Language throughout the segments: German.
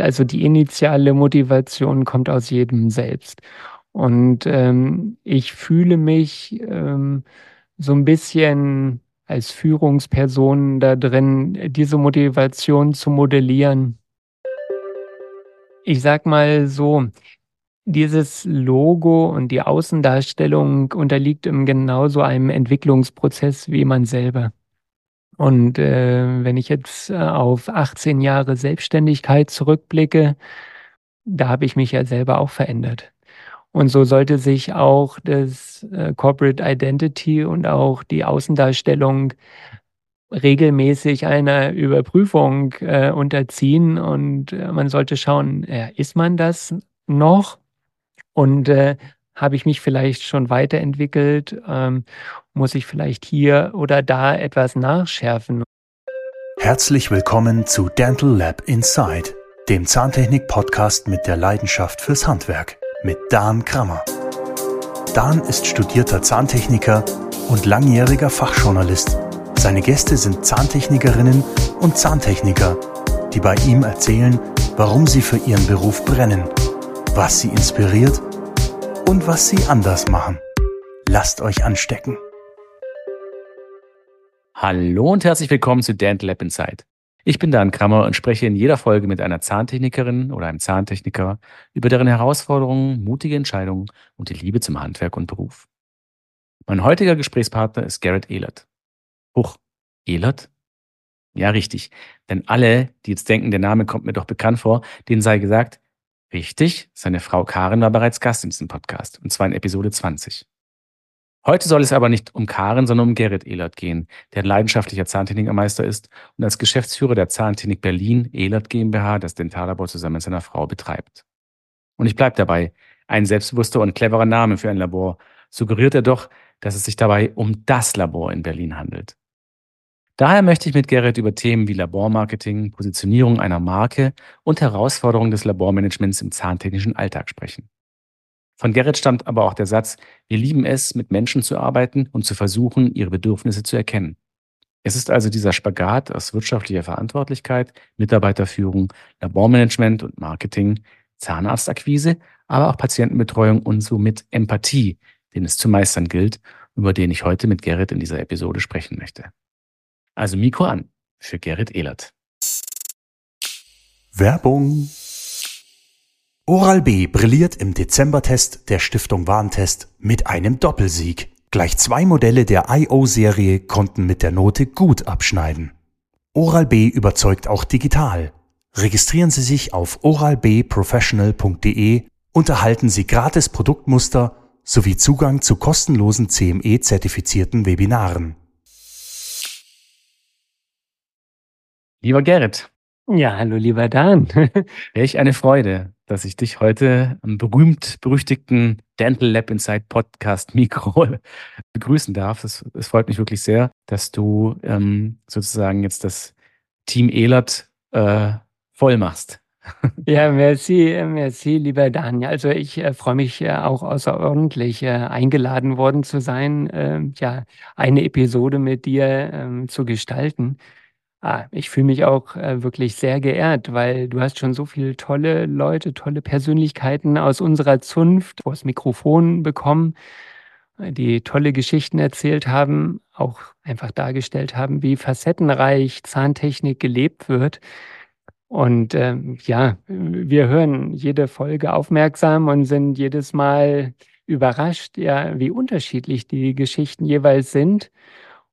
also die initiale Motivation kommt aus jedem selbst. Und ähm, ich fühle mich ähm, so ein bisschen als Führungsperson da drin, diese Motivation zu modellieren. Ich sag mal so, dieses Logo und die Außendarstellung unterliegt im genauso einem Entwicklungsprozess wie man selber. Und äh, wenn ich jetzt äh, auf 18 Jahre Selbstständigkeit zurückblicke, da habe ich mich ja selber auch verändert. Und so sollte sich auch das äh, Corporate Identity und auch die Außendarstellung regelmäßig einer Überprüfung äh, unterziehen. Und äh, man sollte schauen, äh, ist man das noch? Und äh, habe ich mich vielleicht schon weiterentwickelt? Ähm, muss ich vielleicht hier oder da etwas nachschärfen? Herzlich willkommen zu Dental Lab Inside, dem Zahntechnik-Podcast mit der Leidenschaft fürs Handwerk mit Dan Krammer. Dan ist studierter Zahntechniker und langjähriger Fachjournalist. Seine Gäste sind Zahntechnikerinnen und Zahntechniker, die bei ihm erzählen, warum sie für ihren Beruf brennen, was sie inspiriert und was sie anders machen. Lasst euch anstecken. Hallo und herzlich willkommen zu Dental Lab Inside. Ich bin Dan Krammer und spreche in jeder Folge mit einer Zahntechnikerin oder einem Zahntechniker über deren Herausforderungen, mutige Entscheidungen und die Liebe zum Handwerk und Beruf. Mein heutiger Gesprächspartner ist Garrett Ehlert. Huch, Ehlert? Ja, richtig. Denn alle, die jetzt denken, der Name kommt mir doch bekannt vor, denen sei gesagt, Richtig, seine Frau Karin war bereits Gast in diesem Podcast, und zwar in Episode 20. Heute soll es aber nicht um Karin, sondern um Gerrit Ehlert gehen, der ein leidenschaftlicher Zahntechnikermeister ist und als Geschäftsführer der Zahntechnik Berlin Ehlert GmbH das Dentallabor zusammen mit seiner Frau betreibt. Und ich bleibe dabei, ein selbstbewusster und cleverer Name für ein Labor suggeriert er doch, dass es sich dabei um das Labor in Berlin handelt. Daher möchte ich mit Gerrit über Themen wie Labormarketing, Positionierung einer Marke und Herausforderungen des Labormanagements im zahntechnischen Alltag sprechen. Von Gerrit stammt aber auch der Satz, wir lieben es, mit Menschen zu arbeiten und zu versuchen, ihre Bedürfnisse zu erkennen. Es ist also dieser Spagat aus wirtschaftlicher Verantwortlichkeit, Mitarbeiterführung, Labormanagement und Marketing, Zahnarztakquise, aber auch Patientenbetreuung und somit Empathie, den es zu meistern gilt, über den ich heute mit Gerrit in dieser Episode sprechen möchte. Also Mikro an für Gerrit Ehlert. Werbung. Oral-B brilliert im Dezembertest der Stiftung Warentest mit einem Doppelsieg. Gleich zwei Modelle der IO-Serie konnten mit der Note gut abschneiden. Oral-B überzeugt auch digital. Registrieren Sie sich auf oralbprofessional.de und erhalten Sie gratis Produktmuster sowie Zugang zu kostenlosen CME-zertifizierten Webinaren. Lieber Gerrit. Ja, hallo lieber Dan. Welch eine Freude, dass ich dich heute am berühmt-berüchtigten Dental Lab Inside Podcast Mikro begrüßen darf. Es, es freut mich wirklich sehr, dass du ähm, sozusagen jetzt das Team Elert äh, voll machst. Ja, merci, merci, lieber Daniel. Also ich äh, freue mich äh, auch außerordentlich, äh, eingeladen worden zu sein, ähm, ja, eine Episode mit dir ähm, zu gestalten. Ah, ich fühle mich auch äh, wirklich sehr geehrt, weil du hast schon so viele tolle Leute, tolle Persönlichkeiten aus unserer Zunft vors Mikrofon bekommen, äh, die tolle Geschichten erzählt haben, auch einfach dargestellt haben, wie facettenreich Zahntechnik gelebt wird. Und ähm, ja, wir hören jede Folge aufmerksam und sind jedes Mal überrascht, ja, wie unterschiedlich die Geschichten jeweils sind.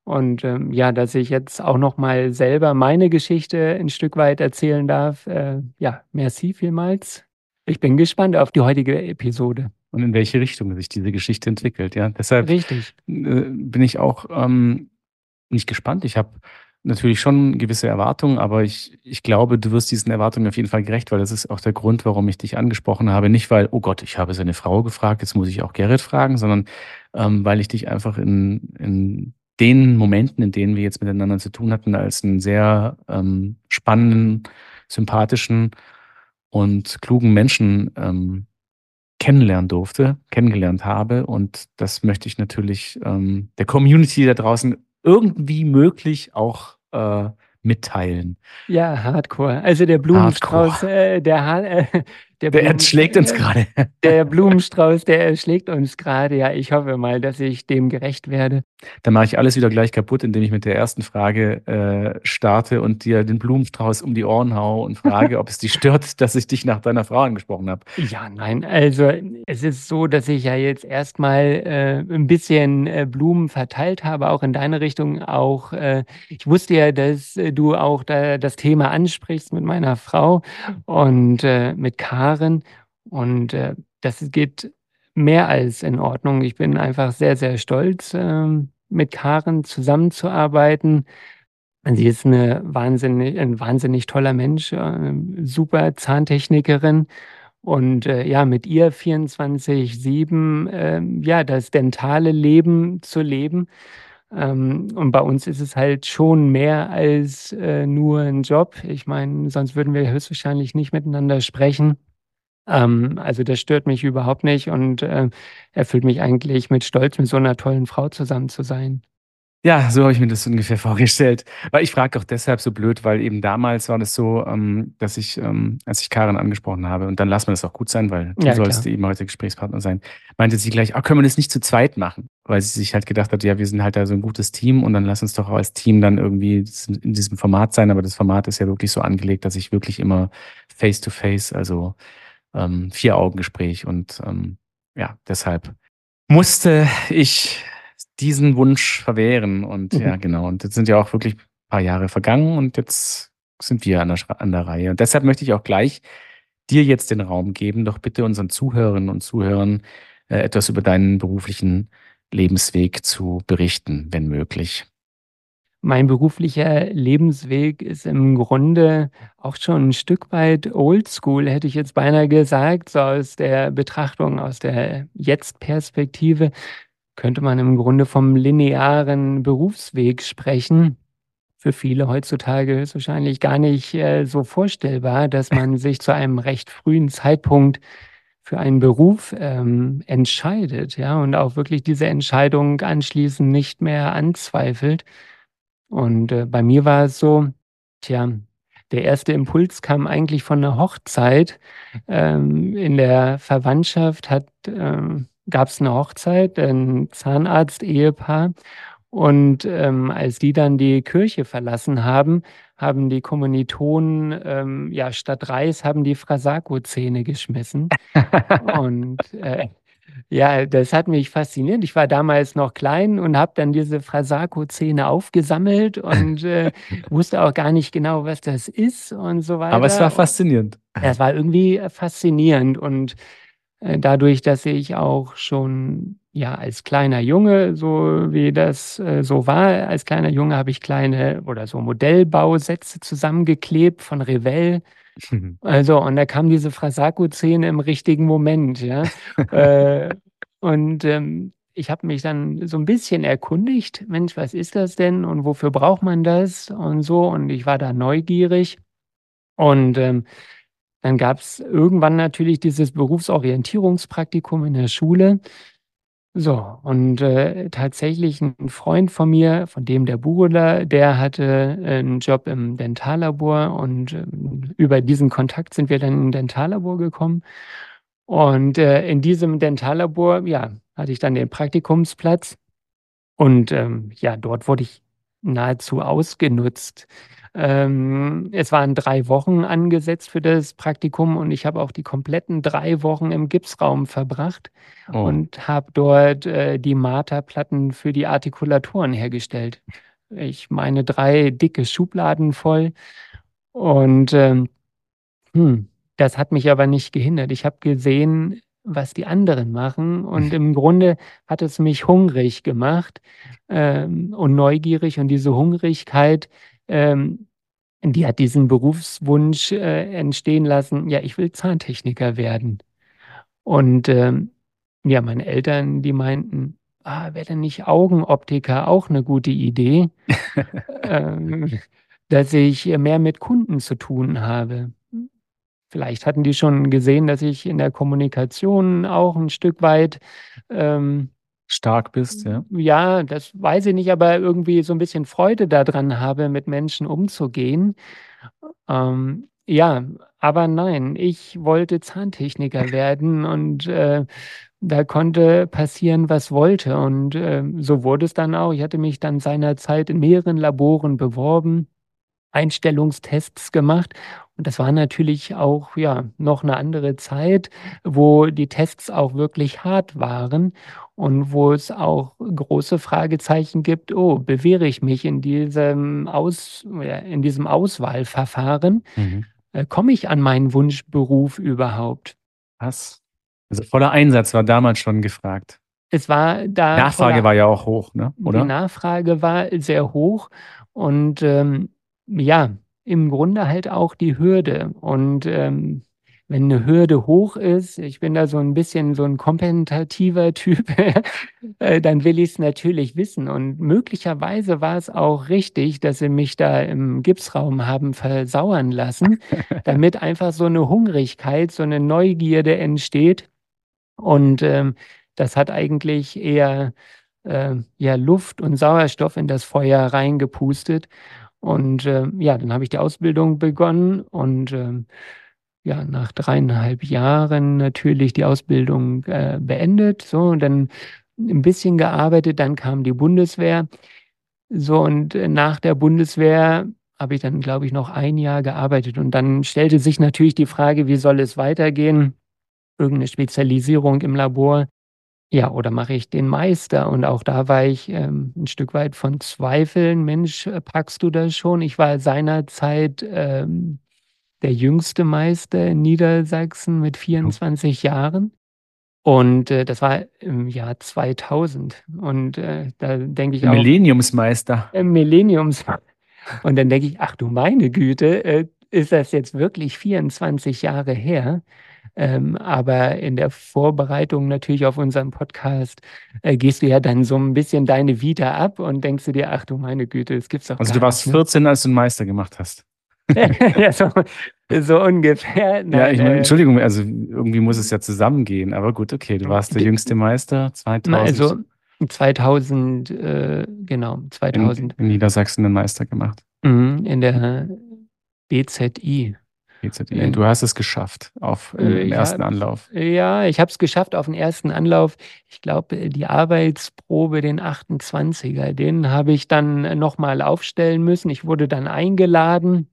Und ähm, ja, dass ich jetzt auch noch mal selber meine Geschichte ein Stück weit erzählen darf. Äh, ja, merci vielmals. Ich bin gespannt auf die heutige Episode. Und in welche Richtung sich diese Geschichte entwickelt, ja. Deshalb Richtig. Äh, bin ich auch ähm, nicht gespannt. Ich habe natürlich schon gewisse Erwartungen, aber ich, ich glaube, du wirst diesen Erwartungen auf jeden Fall gerecht, weil das ist auch der Grund, warum ich dich angesprochen habe. Nicht, weil, oh Gott, ich habe seine Frau gefragt, jetzt muss ich auch Gerrit fragen, sondern ähm, weil ich dich einfach in, in den Momenten, in denen wir jetzt miteinander zu tun hatten, als einen sehr ähm, spannenden, sympathischen und klugen Menschen ähm, kennenlernen durfte, kennengelernt habe. Und das möchte ich natürlich ähm, der Community da draußen irgendwie möglich auch äh, mitteilen. Ja, Hardcore. Also der Blumenstrauß, äh, der, äh, der, der erschlägt uns gerade. Der Blumenstrauß, der erschlägt uns gerade. Ja, ich hoffe mal, dass ich dem gerecht werde. Dann mache ich alles wieder gleich kaputt, indem ich mit der ersten Frage äh, starte und dir den Blumenstrauß um die Ohren haue und frage, ob es dich stört, dass ich dich nach deiner Frau angesprochen habe. Ja, nein. Also es ist so, dass ich ja jetzt erstmal äh, ein bisschen äh, Blumen verteilt habe, auch in deine Richtung. Auch äh, ich wusste ja, dass äh, du auch da das Thema ansprichst mit meiner Frau und äh, mit Karen. Und äh, das geht mehr als in Ordnung. Ich bin einfach sehr, sehr stolz, äh, mit Karen zusammenzuarbeiten. Sie ist eine wahnsinnig, ein wahnsinnig toller Mensch, äh, super Zahntechnikerin. Und äh, ja, mit ihr 24-7, äh, ja, das dentale Leben zu leben. Ähm, und bei uns ist es halt schon mehr als äh, nur ein Job. Ich meine, sonst würden wir höchstwahrscheinlich nicht miteinander sprechen. Ähm, also das stört mich überhaupt nicht und äh, erfüllt mich eigentlich mit Stolz, mit so einer tollen Frau zusammen zu sein. Ja, so habe ich mir das ungefähr vorgestellt. Weil ich frage auch deshalb so blöd, weil eben damals war das so, ähm, dass ich, ähm, als ich Karin angesprochen habe, und dann lassen wir das auch gut sein, weil du ja, sollst klar. eben heute Gesprächspartner sein, meinte sie gleich, ach, können wir das nicht zu zweit machen? Weil sie sich halt gedacht hat, ja, wir sind halt da so ein gutes Team und dann lass uns doch auch als Team dann irgendwie in diesem Format sein. Aber das Format ist ja wirklich so angelegt, dass ich wirklich immer face to face, also ähm, Vier-Augen-Gespräch und ähm, ja, deshalb musste ich diesen Wunsch verwehren. Und mhm. ja, genau. Und jetzt sind ja auch wirklich ein paar Jahre vergangen und jetzt sind wir an der, an der Reihe. Und deshalb möchte ich auch gleich dir jetzt den Raum geben, doch bitte unseren Zuhörerinnen und Zuhörern äh, etwas über deinen beruflichen Lebensweg zu berichten, wenn möglich. Mein beruflicher Lebensweg ist im Grunde auch schon ein Stück weit oldschool, hätte ich jetzt beinahe gesagt, so aus der Betrachtung, aus der Jetzt-Perspektive könnte man im Grunde vom linearen Berufsweg sprechen. Für viele heutzutage ist wahrscheinlich gar nicht äh, so vorstellbar, dass man sich zu einem recht frühen Zeitpunkt für einen Beruf ähm, entscheidet, ja, und auch wirklich diese Entscheidung anschließend nicht mehr anzweifelt. Und äh, bei mir war es so, tja, der erste Impuls kam eigentlich von einer Hochzeit. Ähm, in der Verwandtschaft hat ähm, gab es eine Hochzeit, ein Zahnarzt-Ehepaar. Und ähm, als die dann die Kirche verlassen haben, haben die Kommilitonen, ähm, ja, statt Reis haben die Frasako-Zähne geschmissen. und äh, ja, das hat mich fasziniert. Ich war damals noch klein und habe dann diese Frasako-Zähne aufgesammelt und äh, wusste auch gar nicht genau, was das ist und so weiter. Aber es war faszinierend. Es war irgendwie faszinierend und äh, dadurch, dass ich auch schon ja als kleiner Junge, so wie das äh, so war, als kleiner Junge habe ich kleine oder so Modellbausätze zusammengeklebt von Revell. Also, und da kam diese Frasaku-Szene im richtigen Moment, ja. äh, und ähm, ich habe mich dann so ein bisschen erkundigt, Mensch, was ist das denn und wofür braucht man das und so. Und ich war da neugierig. Und ähm, dann gab es irgendwann natürlich dieses Berufsorientierungspraktikum in der Schule. So, und äh, tatsächlich ein Freund von mir, von dem der Burola, der hatte äh, einen Job im Dentallabor und äh, über diesen Kontakt sind wir dann in ein Dentallabor gekommen. Und äh, in diesem Dentallabor, ja, hatte ich dann den Praktikumsplatz und ähm, ja, dort wurde ich nahezu ausgenutzt. Ähm, es waren drei Wochen angesetzt für das Praktikum und ich habe auch die kompletten drei Wochen im Gipsraum verbracht oh. und habe dort äh, die Marterplatten für die Artikulatoren hergestellt. Ich meine drei dicke Schubladen voll und ähm, hm, das hat mich aber nicht gehindert. Ich habe gesehen, was die anderen machen. Und im Grunde hat es mich hungrig gemacht ähm, und neugierig. Und diese Hungrigkeit ähm, die hat diesen Berufswunsch äh, entstehen lassen, ja, ich will Zahntechniker werden. Und ähm, ja, meine Eltern, die meinten, ah, wäre denn nicht Augenoptiker auch eine gute Idee, ähm, dass ich mehr mit Kunden zu tun habe. Vielleicht hatten die schon gesehen, dass ich in der Kommunikation auch ein Stück weit ähm, stark bist, ja? Ja, das weiß ich nicht, aber irgendwie so ein bisschen Freude daran habe, mit Menschen umzugehen. Ähm, ja, aber nein, ich wollte Zahntechniker werden und, äh, da konnte passieren, was wollte und, äh, so wurde es dann auch. Ich hatte mich dann seinerzeit in mehreren Laboren beworben, Einstellungstests gemacht und das war natürlich auch, ja, noch eine andere Zeit, wo die Tests auch wirklich hart waren und wo es auch große Fragezeichen gibt: „Oh, bewähre ich mich in diesem Aus in diesem Auswahlverfahren? Mhm. Äh, komme ich an meinen Wunschberuf überhaupt?“ Krass. Also, voller Einsatz war damals schon gefragt. Es war da Nachfrage voller war ja auch hoch, ne, die oder? Nachfrage war sehr hoch und, ähm, ja, im Grunde halt auch die Hürde. Und, ähm, wenn 'ne Hürde hoch ist ich bin da so 'n bisschen so 'n kompetitiver Typ, äh, dann will ich's natürlich wissen. Und möglicherweise war es auch richtig, dass sie mich da im Gipsraum haben versauern lassen, damit einfach so 'ne Hungrigkeit, so 'ne Neugierde entsteht. Und, ähm, das hat eigentlich eher, ähm, ja, Luft und Sauerstoff in das Feuer reingepustet. Und, ähm, ja, dann habe ich die Ausbildung begonnen und, ähm, ja, nach 3,5 Jahren natürlich die Ausbildung, äh, beendet, so und dann 'n bisschen gearbeitet, dann kam die Bundeswehr. So und, nach der Bundeswehr habe ich dann, glaube ich, noch ein Jahr gearbeitet und dann stellte sich natürlich die Frage: „Wie soll es weitergehen?“ Irgend 'ne Spezialisierung im Labor. Ja, oder mache ich den Meister? Und auch da war ich, ähm, 'n Stück weit von Zweifeln: „Mensch, packst du das schon?“ Ich war seinerzeit, ähm, der jüngste Meister in Niedersachsen mit Oh. 24 Jahren. Und, äh, das war im Jahr 2000. Und, äh, da denke ich auch Millenniumsmeister. äh, Millenniums und dann denke ich: „Ach du meine Güte, äh, ist das jetzt wirklich 24 Jahre her?“ Ähm, aber in der Vorbereitung natürlich auf unseren Podcast, äh, gehst du ja dann so 'n bisschen deine Vita ab und denkst du dir: „Ach du meine Güte, das gibt's doch Also, du gar nicht“, warst ne? 14, als du 'n Meister gemacht hast? Ja, so so ungefähr. Ja, ich Nein, meine, äh Entschuldigung, also, irgendwie muss es ja zusammengehen, aber gut, okay, du warst der jüngste Meister Na, 2000 also, 2000, äh, genau, in 2000. in Niedersachsen den Meister gemacht. Mhm, in der BZI. BZI. In du hast es geschafft auf Äh, im ich 1. habe Anlauf? ja, ich habe es geschafft auf'n 1. Anlauf. Ich glaube, äh, die Arbeitsprobe, den 28er, den habe ich dann noch mal aufstellen müssen. Ich wurde dann eingeladen,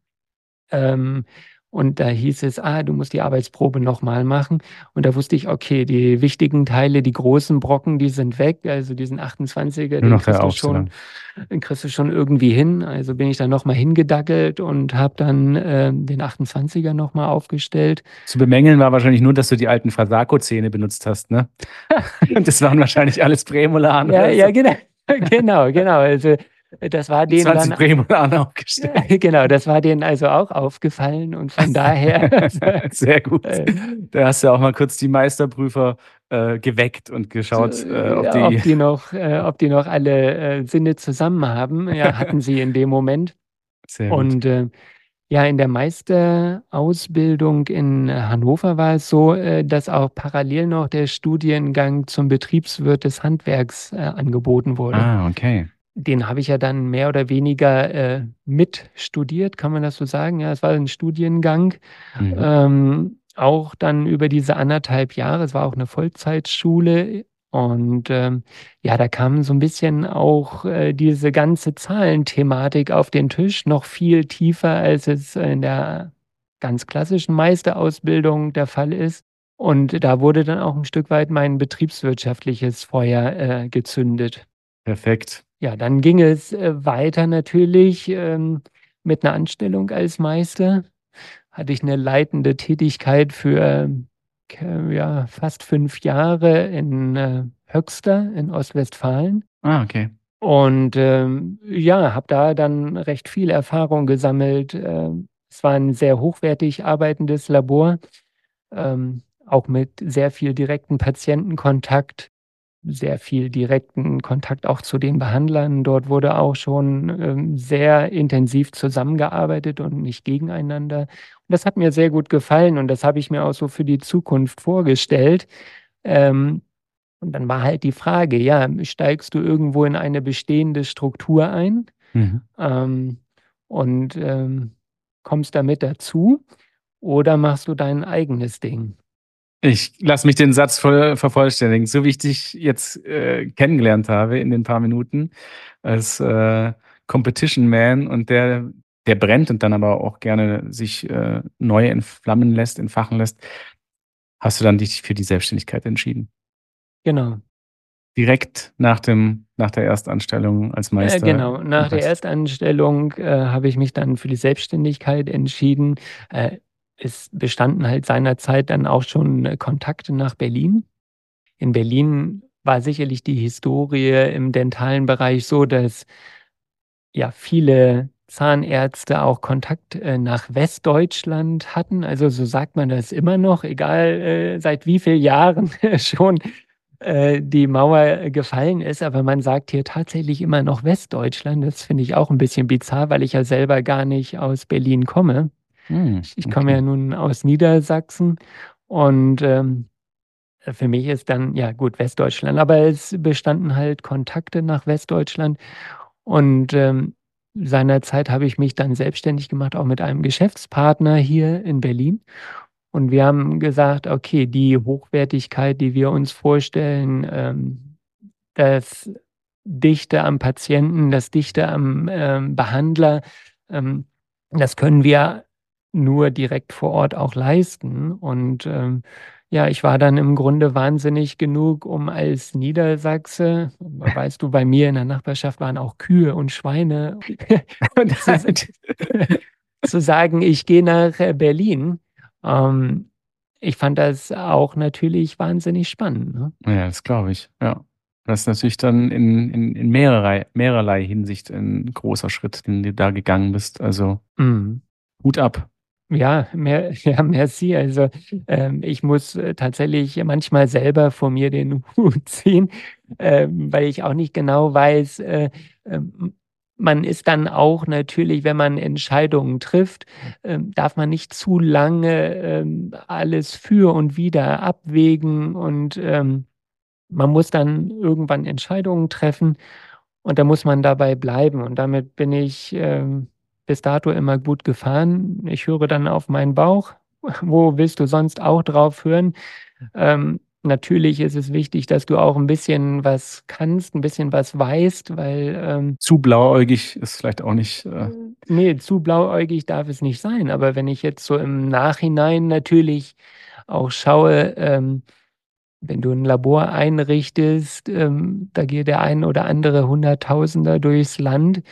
ähm, und da hieß es: „Ah, du musst die Arbeitsprobe noch mal machen.“ Und da wusste ich, okay, die wichtigen Teile, die großen Brocken, die sind weg. Also, diesen 28er, Nur den kriegst du schon den kriegst du schon irgendwie hin. Also, bin ich dann noch mal hingedackelt und habe dann, ähm, den 28er noch mal aufgestellt. Zu bemängeln war wahrscheinlich nur, dass du die alten Frasaco-Zähne benutzt hast, ne? Und das waren wahrscheinlich alles Prämolare Ja, ja, so. gena genau, genau. Also, das war denen 20 dann Prämolaren aufgestellt. genau, das war denen also auch aufgefallen und von daher Sehr gut. äh Da hast du auch mal kurz die Meisterprüfer, äh, geweckt und geschaut, äh, ob ja, ob die die noch äh, ob die noch alle, äh, Sinne zusammen haben. Ja, hatten sie in dem Moment. Sehr gut. Und, äh, ja, in der Meisterausbildung in Hannover war es so, äh, dass auch parallel noch der Studiengang zum Betriebswirt des Handwerks, äh, angeboten wurde. Ah, okay. Den habe ich ja dann mehr oder weniger, äh, mitstudiert, kann man das so sagen? Ja, es war 'n Studiengang, Mhm. ähm, auch dann über diese 1 1/2 Jahre. Es war auch 'ne Vollzeitschule und, ähm, ja, da kam so 'n bisschen auch, äh, diese ganze Zahlenthematik auf den Tisch, noch viel tiefer, als es in der ganz klassischen Meisterausbildung der Fall ist. Und da wurde dann auch 'n Stück weit mein betriebswirtschaftliches Feuer, äh, gezündet. Perfekt. Ja, dann ging es, äh, weiter natürlich, ähm, mit 'ner Anstellung als Meister. Hatte ich 'ne leitende Tätigkeit für, k ja, fast 5 Jahre in, äh, Höxter in Ostwestfalen. Ah, okay. Und, ähm, ja, habe da dann recht viel Erfahrung gesammelt. Ähm, es war 'n sehr hochwertig arbeitendes Labor, ähm, auch mit sehr viel direkten Patientenkontakt, sehr viel direkten Kontakt auch zu den Behandlern. Dort wurde auch schon, ähm, sehr intensiv zusammengearbeitet und nicht gegeneinander. Und das hat mir sehr gut gefallen und das habe ich mir auch so für die Zukunft vorgestellt. Ähm Und dann war halt die Frage, ja, steigst du irgendwo in eine bestehende Struktur ein Mhm. ähm, und ähm, kommst damit dazu oder machst du dein eigenes Ding? Ich lasse mich den Satz voll vervollständigen. So wie ich dich jetzt äh, kennengelernt habe in den paar Minuten als äh, Competition Man und der, der brennt und dann aber auch gerne sich äh, neu entflammen lässt, entfachen lässt, hast du dann dich für die Selbstständigkeit entschieden. Genau. Direkt nach, dem, nach der Erstanstellung als Äh, Meister. genau, nach der. Erstanstellung äh, habe ich mich dann für die Selbstständigkeit entschieden. Äh, es bestanden halt seinerzeit dann auch schon äh, Kontakte nach Berlin. In Berlin war sicherlich die Historie im dentalen Bereich so, dass ja viele Zahnärzte auch Kontakt äh, nach Westdeutschland hatten. Also so sagt man das immer noch, egal äh, seit wie vielen Jahren schon äh, die Mauer gefallen ist. Aber man sagt hier tatsächlich immer noch Westdeutschland. Das finde ich auch ein bisschen bizarr, weil ich ja selber gar nicht aus Berlin komme. Hm, Ich komme ja nun aus Niedersachsen und ähm, für mich ist dann, ja gut, Westdeutschland, aber es bestanden halt Kontakte nach Westdeutschland und ähm, seinerzeit habe ich mich dann selbstständig gemacht, auch mit einem Geschäftspartner hier in Berlin. Und wir haben gesagt, okay, die Hochwertigkeit, die wir uns vorstellen, ähm, das Dichte am Patienten, das Dichte am ähm, Behandler, ähm, das können wir nur direkt vor Ort auch leisten. Und ähm, ja, ich war dann im Grunde wahnsinnig genug, um als Niedersachse, weißt du, bei mir in der Nachbarschaft waren auch Kühe und Schweine, zu, zu sagen, ich gehe nach äh, Berlin. Ähm, ich fand das auch natürlich wahnsinnig spannend. Ne? Ja, das glaube ich. Ja. Das ist natürlich dann in, in, in mehrerlei, mehrerlei Hinsicht ein großer Schritt, den du da gegangen bist. Also Mhm. Hut ab. Ja, mehr, ja, merci. Also ähm, ich muss äh, tatsächlich manchmal selber vor mir den Hut ziehen, ähm, weil ich auch nicht genau weiß, äh, ähm, man ist dann auch natürlich, wenn man Entscheidungen trifft, ähm, darf man nicht zu lange ähm, alles für und wider abwägen und ähm, man muss dann irgendwann Entscheidungen treffen und da muss man dabei bleiben. Und damit bin ich ähm, bis dato immer gut gefahren. Ich höre dann auf meinen Bauch. Wo willst du sonst auch drauf hören? Ähm, natürlich ist es wichtig, dass du auch ein bisschen was kannst, ein bisschen was weißt, weil ähm, Zu blauäugig ist vielleicht auch nicht. Äh, nee, zu blauäugig darf es nicht sein. Aber wenn ich jetzt so im Nachhinein natürlich auch schaue, ähm, wenn du ein Labor einrichtest, ähm, da geht der ein oder andere Hunderttausender durchs Land.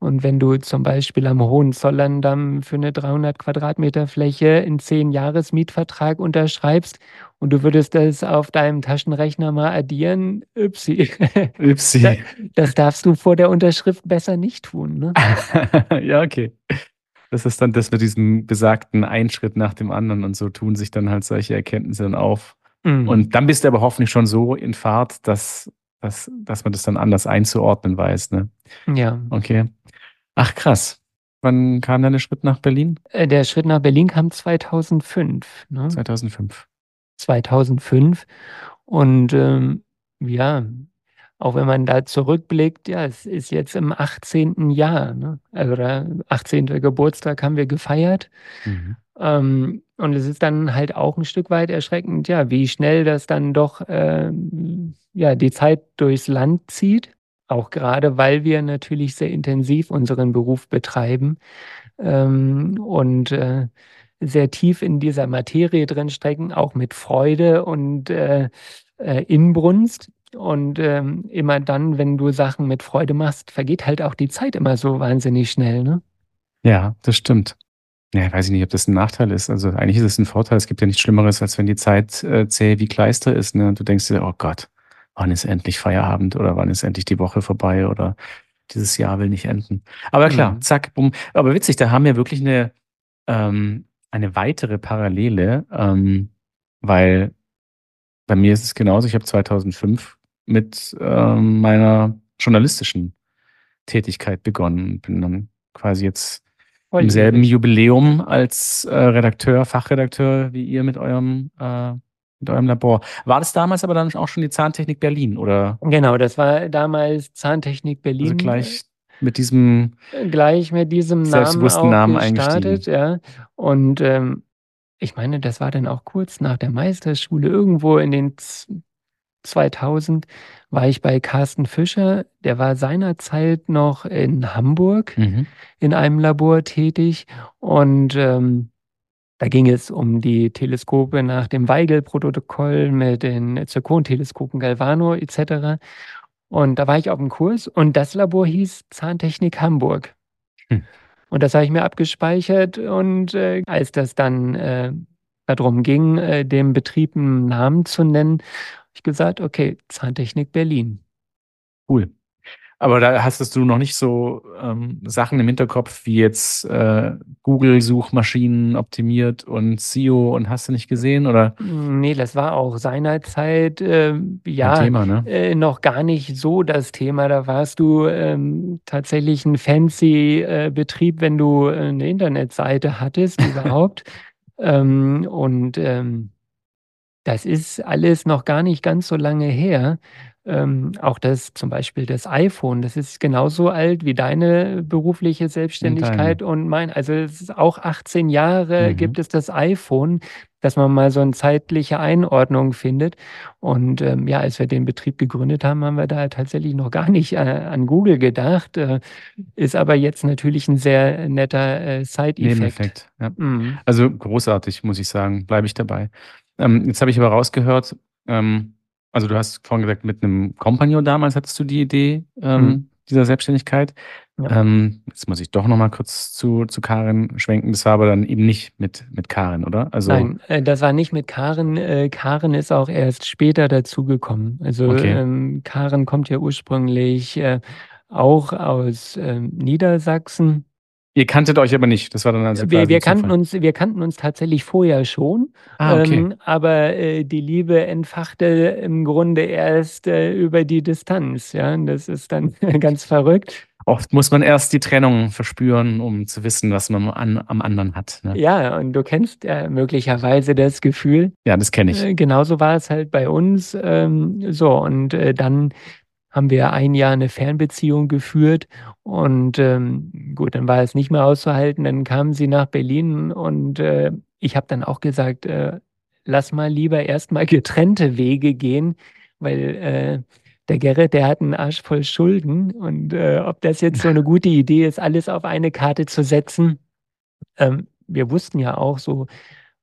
Und wenn du zum Beispiel am Hohenzollern-Damm für eine 300 Quadratmeter Fläche einen 10-Jahres-Mietvertrag unterschreibst und du würdest das auf deinem Taschenrechner mal addieren, Upsi. Upsi. Das darfst du vor der Unterschrift besser nicht tun. Ne? ja, okay. Das ist dann das mit diesem besagten Einschritt nach dem anderen und so tun sich dann halt solche Erkenntnisse dann auf. Mhm. Und dann bist du aber hoffentlich schon so in Fahrt, dass, dass, dass man das dann anders einzuordnen weiß. Ne? ja. Okay. Ach krass. Wann kam dann der Schritt nach Berlin? Äh, Der Schritt nach Berlin kam 2005. Ne? 2005. 2005. Und ähm, ja, auch wenn man da zurückblickt, ja, es ist jetzt im 18. Jahr, ne? Also der 18. Geburtstag haben wir gefeiert. Mhm. Ähm, und es ist dann halt auch ein Stück weit erschreckend, ja, wie schnell das dann doch ähm, ja, die Zeit durchs Land zieht. Auch gerade, weil wir natürlich sehr intensiv unseren Beruf betreiben ähm, und äh, sehr tief in dieser Materie drin stecken, auch mit Freude und äh, äh, Inbrunst. Und ähm, immer dann, wenn du Sachen mit Freude machst, vergeht halt auch die Zeit immer so wahnsinnig schnell. Ne? Ja, das stimmt. Ja, weiß ich nicht, ob das ein Nachteil ist. Also eigentlich ist es ein Vorteil. Es gibt ja nichts Schlimmeres, als wenn die Zeit äh, zäh wie Kleister ist. Ne? Und du denkst dir, oh Gott, wann ist endlich Feierabend oder wann ist endlich die Woche vorbei oder dieses Jahr will nicht enden. Aber klar, Mhm. zack, bumm. Aber witzig, da haben wir wirklich eine, ähm, eine weitere Parallele, ähm, weil bei mir ist es genauso. Ich habe 2005 mit ähm, meiner journalistischen Tätigkeit begonnen und bin dann quasi jetzt im selben. Jubiläum als äh, Redakteur, Fachredakteur wie ihr mit eurem äh, mit eurem Labor. War das damals aber dann auch schon die Zahntechnik Berlin, oder? Genau, das war damals Zahntechnik Berlin. Also gleich mit diesem gleich mit diesem Namen auch Namen gestartet, ja. Und ähm, ich meine, das war dann auch kurz nach der Meisterschule, irgendwo in den 2000 war ich bei Carsten Fischer. Der war seinerzeit noch in Hamburg mhm. in einem Labor tätig und ähm, da ging es um die Teleskope nach dem Weigel-Protokoll mit den Zirkonteleskopen Galvano etc. Und da war ich auf dem Kurs und das Labor hieß Zahntechnik Hamburg. Hm. Und das habe ich mir abgespeichert und äh, als das dann äh, darum ging, äh, dem Betrieb einen Namen zu nennen, ich gesagt, okay, Zahntechnik Berlin. Cool. Aber da hast du noch nicht so ähm, Sachen im Hinterkopf wie jetzt äh, Google-Suchmaschinen optimiert und SEO und hast du nicht gesehen? Oder? Nee, das war auch seinerzeit äh, ja Thema, ne? äh, noch gar nicht so das Thema. Da warst du ähm, tatsächlich ein fancy äh, Betrieb, wenn du äh, eine Internetseite hattest überhaupt. ähm, und ähm, das ist alles noch gar nicht ganz so lange her. Ähm, auch das zum Beispiel das iPhone, das ist genauso alt wie deine berufliche Selbstständigkeit und mein. Also es ist auch 18 Jahre Mhm. gibt es das iPhone, dass man mal so eine zeitliche Einordnung findet. Und ähm, ja, als wir den Betrieb gegründet haben, haben wir da tatsächlich noch gar nicht äh, an Google gedacht. Äh, ist aber jetzt natürlich ein sehr netter äh, Side-Effekt. Ja. Mhm. Also großartig, muss ich sagen. Bleibe ich dabei. Ähm, jetzt habe ich aber rausgehört, ähm, also du hast vorhin gesagt, mit einem Kompagnon damals hattest du die Idee ähm, Mhm. dieser Selbstständigkeit. Ja. Ähm, jetzt muss ich doch noch mal kurz zu, zu Karin schwenken. Das war aber dann eben nicht mit, mit Karin, oder? Also, Nein, äh, das war nicht mit Karen. Äh, Karen ist auch erst später dazugekommen. Also Okay. ähm, Karen kommt ja ursprünglich äh, auch aus ähm, Niedersachsen. Ihr kanntet euch aber nicht. Das war dann also Wir, wir, kannten Zufall. uns, wir kannten uns tatsächlich vorher schon, Ah, okay. ähm, aber äh, die Liebe entfachte im Grunde erst äh, über die Distanz. Ja, das ist dann ganz verrückt. Oft muss man erst die Trennung verspüren, um zu wissen, was man an, am anderen hat. Ne? Ja, und du kennst äh, möglicherweise das Gefühl. Ja, das kenne ich. Äh, genauso war es halt bei uns. Ähm, so, und äh, dann haben wir ein Jahr eine Fernbeziehung geführt und ähm, gut, dann war es nicht mehr auszuhalten. Dann kam sie nach Berlin und äh, ich habe dann auch gesagt, äh, lass mal lieber erstmal getrennte Wege gehen, weil äh, der Gerrit, der hat einen Arsch voll Schulden und äh, ob das jetzt so eine gute Idee ist, alles auf eine Karte zu setzen. Ähm, wir wussten ja auch so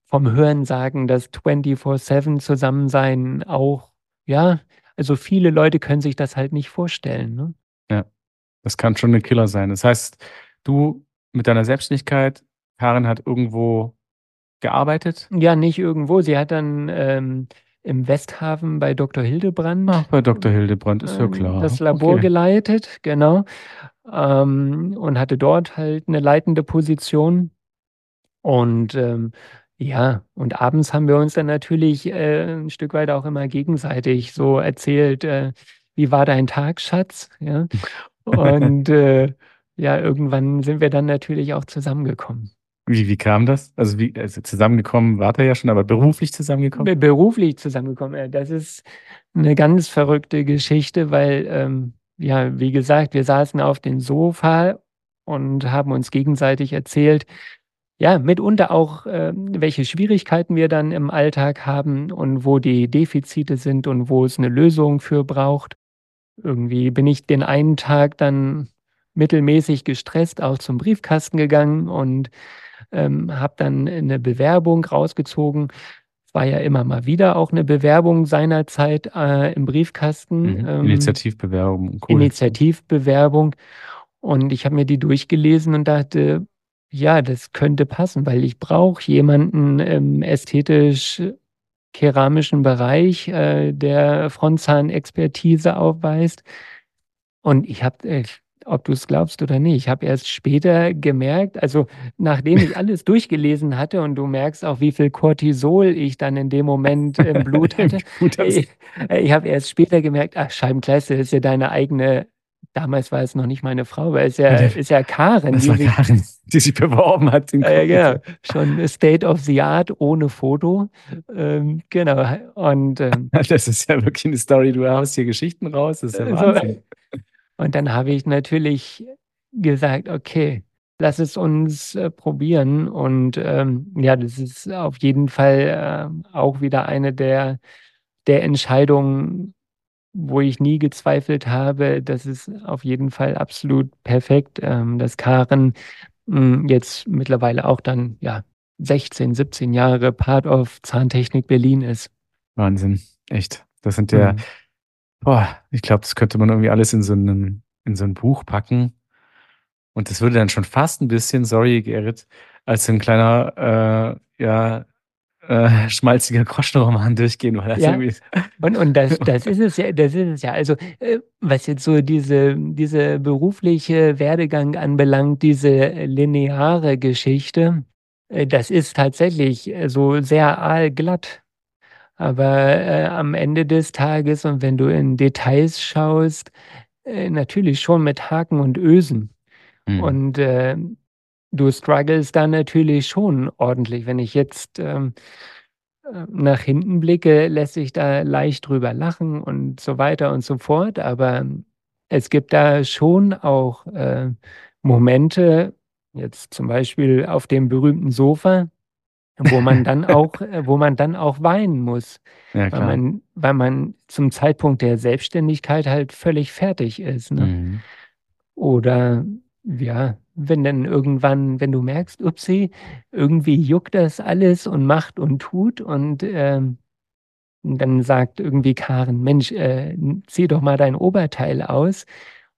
vom Hörensagen, dass 24-7 Zusammensein auch, ja, also viele Leute können sich das halt nicht vorstellen. Ne? Das kann schon ein Killer sein. Das heißt, du mit deiner Selbstständigkeit, Karin hat irgendwo gearbeitet. Ja, nicht irgendwo. Sie hat dann ähm, im Westhafen bei Dr. Hildebrand Ach, bei Dr. Hildebrand, ist ja ähm, klar. das Labor Okay. geleitet, genau. Ähm, und hatte dort halt eine leitende Position. Und ähm, ja, und abends haben wir uns dann natürlich äh, ein Stück weit auch immer gegenseitig so erzählt, äh, wie war dein Tag, Schatz? Ja. Und äh, ja, irgendwann sind wir dann natürlich auch zusammengekommen. Wie, wie kam das? Also, wie, also zusammengekommen wart ihr ja schon, aber beruflich zusammengekommen? Be- Beruflich zusammengekommen. Äh, Das ist eine ganz verrückte Geschichte, weil, ähm, ja, wie gesagt, wir saßen auf dem Sofa und haben uns gegenseitig erzählt, ja, mitunter auch, ähm, welche Schwierigkeiten wir dann im Alltag haben und wo die Defizite sind und wo es eine Lösung für braucht. Irgendwie bin ich den einen Tag dann mittelmäßig gestresst auch zum Briefkasten gegangen und ähm, habe dann eine Bewerbung rausgezogen. Es war ja immer mal wieder auch eine Bewerbung seinerzeit äh, im Briefkasten. Mhm. ähm, Initiativbewerbung, cool. Initiativbewerbung. Und ich habe mir die durchgelesen und dachte, ja, das könnte passen, weil ich brauche jemanden im ästhetisch-keramischen Bereich, äh, der Frontzahnexpertise aufweist. Und ich habe, äh, ob du es glaubst oder nicht, ich habe erst später gemerkt, also nachdem ich alles durchgelesen hatte und du merkst auch, wie viel Cortisol ich dann in dem Moment im Blut hatte, Gut, das- ich, ich habe erst später gemerkt, ach Scheibenkleister, das ist ja deine eigene damals war es noch nicht meine Frau, weil es ja, ist ja Karen. Das die war sich, die sich beworben hat. Äh, Computer. genau, schon State of the Art ohne Foto. Ähm, genau. Und, ähm, Das ist ja wirklich eine Story. Du haust hier Geschichten raus. Das ist ja So. Wahnsinn. und dann habe ich natürlich gesagt, okay, lass es uns äh, probieren. Und ähm, ja, das ist auf jeden Fall äh, auch wieder eine der, der Entscheidungen, wo ich nie gezweifelt habe, das ist auf jeden Fall absolut perfekt, ähm, dass Karen mh, jetzt mittlerweile auch dann ja 16, 17 Jahre Part of Zahntechnik Berlin ist. Wahnsinn. Echt. Das sind ja, Mhm. boah, ich glaube, das könnte man irgendwie alles in so, einen, in so ein Buch packen. Und das würde dann schon fast ein bisschen, sorry, Gerrit, als ein kleiner, äh, ja, äh, schmalziger Groschenroman durchgehen, weil das Ja. irgendwie. Und, und das, das ist es ja, das ist es ja. Also, äh, was jetzt so diese, diese berufliche Werdegang anbelangt, diese lineare Geschichte, äh, das ist tatsächlich äh, so sehr aalglatt. Aber äh, am Ende des Tages und wenn du in Details schaust, äh, natürlich schon mit Haken und Ösen. Hm. Und du struggles da natürlich schon ordentlich. Wenn ich jetzt ähm, äh, nach hinten blicke, lässt sich da leicht drüber lachen und so weiter und so fort. Aber es gibt da schon auch äh, Momente, jetzt zum Beispiel auf dem berühmten Sofa, wo man dann auch, äh, wo man dann auch weinen muss, ja, weil man, weil man zum Zeitpunkt der Selbstständigkeit halt völlig fertig ist. Ne? Mhm. Oder ja, wenn dann irgendwann, wenn du merkst, upsi, irgendwie juckt das alles und macht und tut und ähm, dann sagt irgendwie Karen, Mensch, äh, zieh doch mal dein Oberteil aus.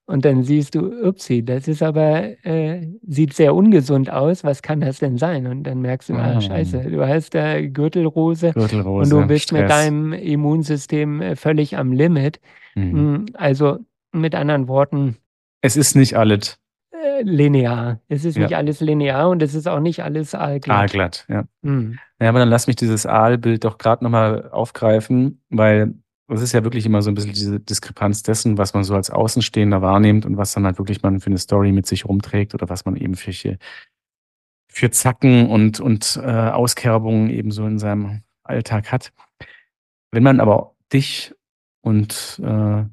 Und dann siehst du, upsi, das ist aber, äh, sieht sehr ungesund aus. Was kann das denn sein? Und dann merkst du, ah, Ah. scheiße, du hast da Gürtelrose Gürtelrose, und du bist mit Stress. deinem Immunsystem äh, völlig am Limit. Mhm. Mm, Also mit anderen Worten, Es ist nicht alles linear. Es ist Ja. nicht alles linear und es ist auch nicht alles aalglatt. aalglatt, ja. Hm. Ja, aber dann lass mich dieses Aalbild doch gerade nochmal aufgreifen, weil es ist ja wirklich immer so ein bisschen diese Diskrepanz dessen, was man so als Außenstehender wahrnimmt und was dann halt wirklich man für eine Story mit sich rumträgt oder was man eben für, für Zacken und, und äh, Auskerbungen eben so in seinem Alltag hat. Wenn man aber dich und äh,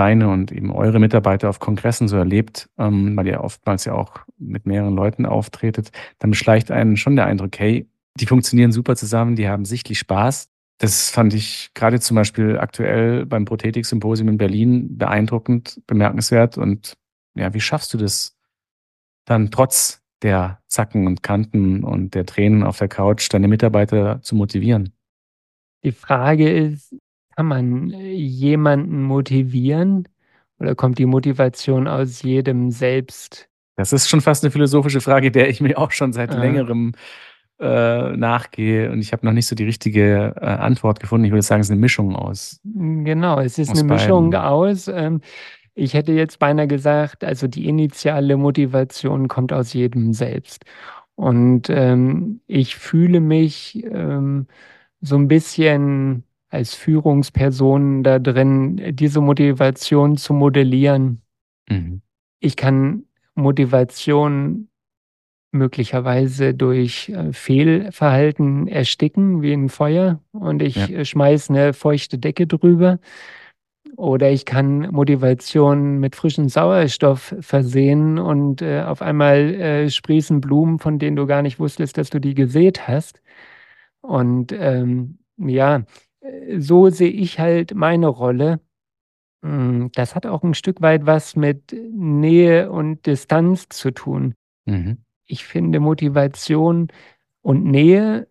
deine und eben eure Mitarbeiter auf Kongressen so erlebt, ähm, weil ihr oftmals ja auch mit mehreren Leuten auftretet, dann beschleicht einen schon der Eindruck, hey, die funktionieren super zusammen, die haben sichtlich Spaß. Das fand ich gerade zum Beispiel aktuell beim Prothetik-Symposium in Berlin beeindruckend, bemerkenswert. Und ja, wie schaffst du das dann trotz der Zacken und Kanten und der Tränen auf der Couch, deine Mitarbeiter zu motivieren? Die Frage ist, kann man äh, jemanden motivieren oder kommt die Motivation aus jedem selbst? Das ist schon fast eine philosophische Frage, der ich mir auch schon seit Ah. längerem äh, nachgehe. Und ich habe noch nicht so die richtige äh, Antwort gefunden. Ich würde sagen, es ist eine Mischung aus. Genau, es ist eine Mischung beiden. aus. Ähm, ich hätte jetzt beinahe gesagt, also die initiale Motivation kommt aus jedem selbst. Und ähm, ich fühle mich ähm, so ein bisschen als Führungsperson da drin, diese Motivation zu modellieren. Mhm. Ich kann Motivation möglicherweise durch äh, Fehlverhalten ersticken wie ein Feuer und ich Ja. äh, schmeiß eine feuchte Decke drüber. Oder ich kann Motivation mit frischem Sauerstoff versehen und äh, auf einmal äh, sprießen Blumen, von denen du gar nicht wusstest, dass du die gesät hast. Und ähm, ja, so sehe ich halt meine Rolle. Mm, Das hat auch ein Stück weit was mit Nähe und Distanz zu tun. Mhm. Ich finde, Motivation und Nähe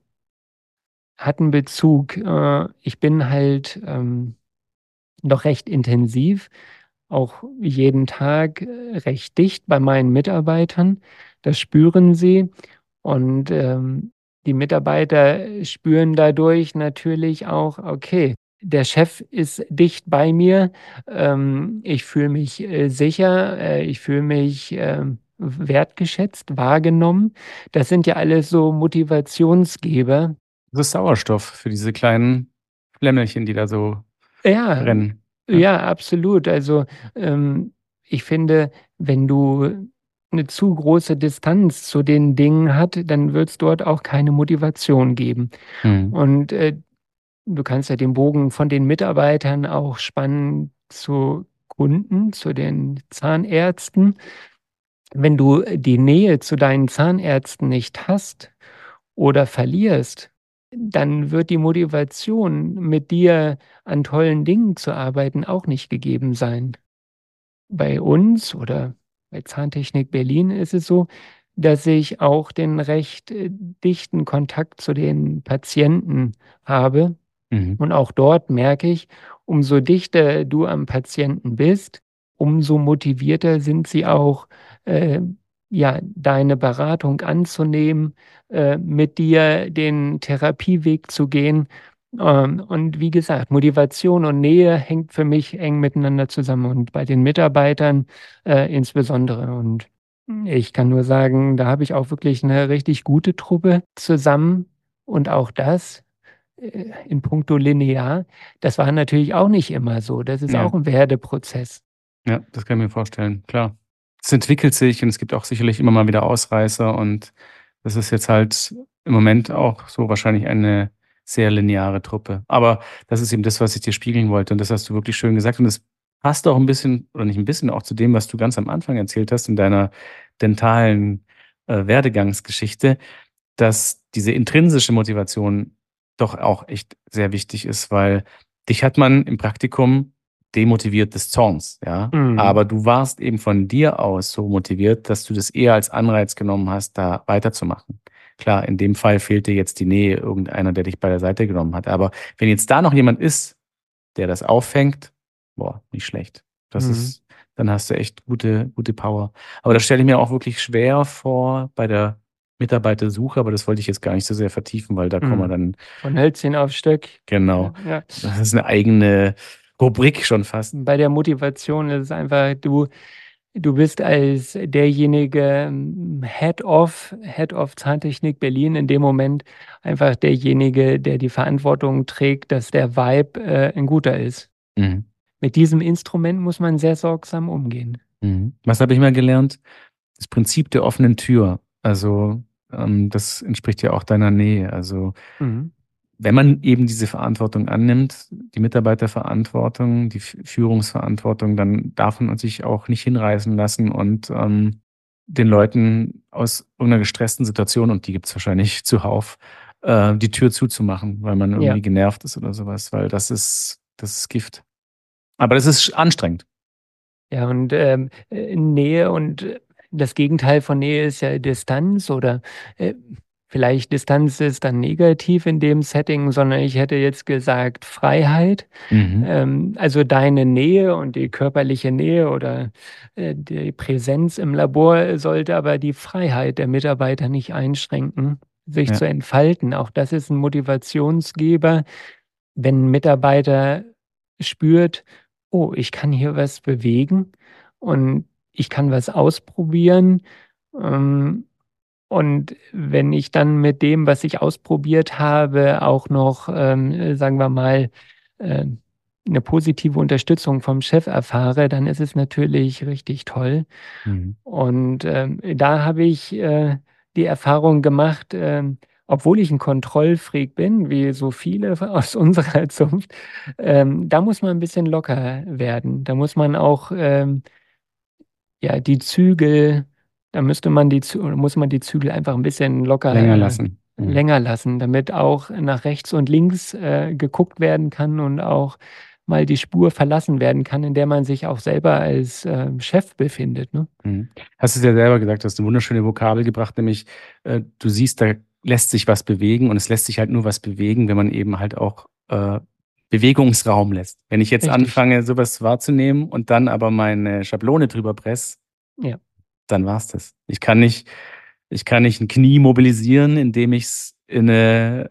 hat einen Bezug. Äh, Ich bin halt ähm, noch recht intensiv, auch jeden Tag äh, recht dicht bei meinen Mitarbeitern. Das spüren sie. Und ähm, die Mitarbeiter spüren dadurch natürlich auch, okay, der Chef ist dicht bei mir. Ähm, ich fühle mich äh, sicher. Äh, ich fühle mich ähm, wertgeschätzt, wahrgenommen. Das sind ja alles so Motivationsgeber. Das ist Sauerstoff für diese kleinen Flämmelchen, die da so Ja, brennen. ja, absolut. Also ähm, ich finde, wenn du eine zu große Distanz zu den Dingen hat, dann wird es dort auch keine Motivation geben. Mhm. Und äh, du kannst ja den Bogen von den Mitarbeitern auch spannen zu Kunden, zu den Zahnärzten. Wenn du die Nähe zu deinen Zahnärzten nicht hast oder verlierst, dann wird die Motivation, mit dir an tollen Dingen zu arbeiten, auch nicht gegeben sein. Bei uns oder bei Zahntechnik Berlin ist es so, dass ich auch den recht äh, dichten Kontakt zu den Patienten habe. Mhm. Und auch dort merke ich, umso dichter du am Patienten bist, umso motivierter sind sie auch, äh, ja, deine Beratung anzunehmen, äh, mit dir den Therapieweg zu gehen. Ähm, und wie gesagt, Motivation und Nähe hängt für mich eng miteinander zusammen und bei den Mitarbeitern äh, insbesondere. Und ich kann nur sagen, da habe ich auch wirklich eine richtig gute Truppe zusammen. Und auch das äh, in puncto linear, das war natürlich auch nicht immer so. Das ist ja. auch ein Werdeprozess. Ja, das kann ich mir vorstellen, klar. Es entwickelt sich und es gibt auch sicherlich immer mal wieder Ausreißer und das ist jetzt halt im Moment auch so wahrscheinlich eine sehr lineare Truppe. Aber das ist eben das, was ich dir spiegeln wollte. Und das hast du wirklich schön gesagt. Und das passt auch ein bisschen, oder nicht ein bisschen, auch zu dem, was du ganz am Anfang erzählt hast in deiner dentalen äh, Werdegangsgeschichte, dass diese intrinsische Motivation doch auch echt sehr wichtig ist, weil dich hat man im Praktikum demotiviert des Zorns, ja. Mhm. Aber du warst eben von dir aus so motiviert, dass du das eher als Anreiz genommen hast, da weiterzumachen. Klar, in dem Fall fehlt dir jetzt die Nähe irgendeiner, der dich bei der Seite genommen hat. Aber wenn jetzt da noch jemand ist, der das auffängt, boah, nicht schlecht. Das mhm. ist, dann hast du echt gute, gute Power. Aber das stelle ich mir auch wirklich schwer vor bei der Mitarbeitersuche, aber das wollte ich jetzt gar nicht so sehr vertiefen, weil da mhm. kommen wir dann. Von Hölzchen auf Stöck. Genau. Ja. Das ist eine eigene Rubrik schon fast. Bei der Motivation ist es einfach, du, du bist als derjenige ähm, Head of, Head of Zahntechnik Berlin in dem Moment einfach derjenige, der die Verantwortung trägt, dass der Vibe äh, ein guter ist. Mhm. Mit diesem Instrument muss man sehr sorgsam umgehen. Mhm. Was habe ich mal gelernt? Das Prinzip der offenen Tür. Also ähm, das entspricht ja auch deiner Nähe. Also mhm wenn man eben diese Verantwortung annimmt, die Mitarbeiterverantwortung, die Führungsverantwortung, dann darf man sich auch nicht hinreißen lassen und ähm, den Leuten aus irgendeiner gestressten Situation, und die gibt es wahrscheinlich zuhauf, äh, die Tür zuzumachen, weil man irgendwie ja. genervt ist oder sowas, weil das ist, das ist Gift. Aber das ist anstrengend. Ja, und ähm, äh, Nähe und das Gegenteil von Nähe ist ja Distanz oder äh, vielleicht Distanz ist dann negativ in dem Setting, sondern ich hätte jetzt gesagt Freiheit. Mhm. Ähm, also deine Nähe und die körperliche Nähe oder äh, die Präsenz im Labor sollte aber die Freiheit der Mitarbeiter nicht einschränken, sich ja. zu entfalten. Auch das ist ein Motivationsgeber, wenn ein Mitarbeiter spürt, oh, ich kann hier was bewegen und ich kann was ausprobieren. Ähm, und wenn ich dann mit dem, was ich ausprobiert habe, auch noch, ähm, sagen wir mal, äh, eine positive Unterstützung vom Chef erfahre, dann ist es natürlich richtig toll. Mhm. Und ähm, da habe ich äh, die Erfahrung gemacht, äh, obwohl ich ein Kontrollfreak bin, wie so viele aus unserer Zunft, ähm, da muss man ein bisschen locker werden. Da muss man auch ähm, ja, die Zügel da müsste man die, muss man die Zügel einfach ein bisschen locker länger lassen. Äh, mhm. länger lassen, damit auch nach rechts und links äh, geguckt werden kann und auch mal die Spur verlassen werden kann, in der man sich auch selber als äh, Chef befindet. Ne? Mhm. Hast du es ja selber gesagt, du hast eine wunderschöne Vokabel gebracht, nämlich äh, du siehst, da lässt sich was bewegen und es lässt sich halt nur was bewegen, wenn man eben halt auch äh, Bewegungsraum lässt. Wenn ich jetzt Richtig. anfange, sowas wahrzunehmen und dann aber meine Schablone drüber presse, ja dann war es das. Ich kann nicht, ich kann nicht ein Knie mobilisieren, indem ich es in eine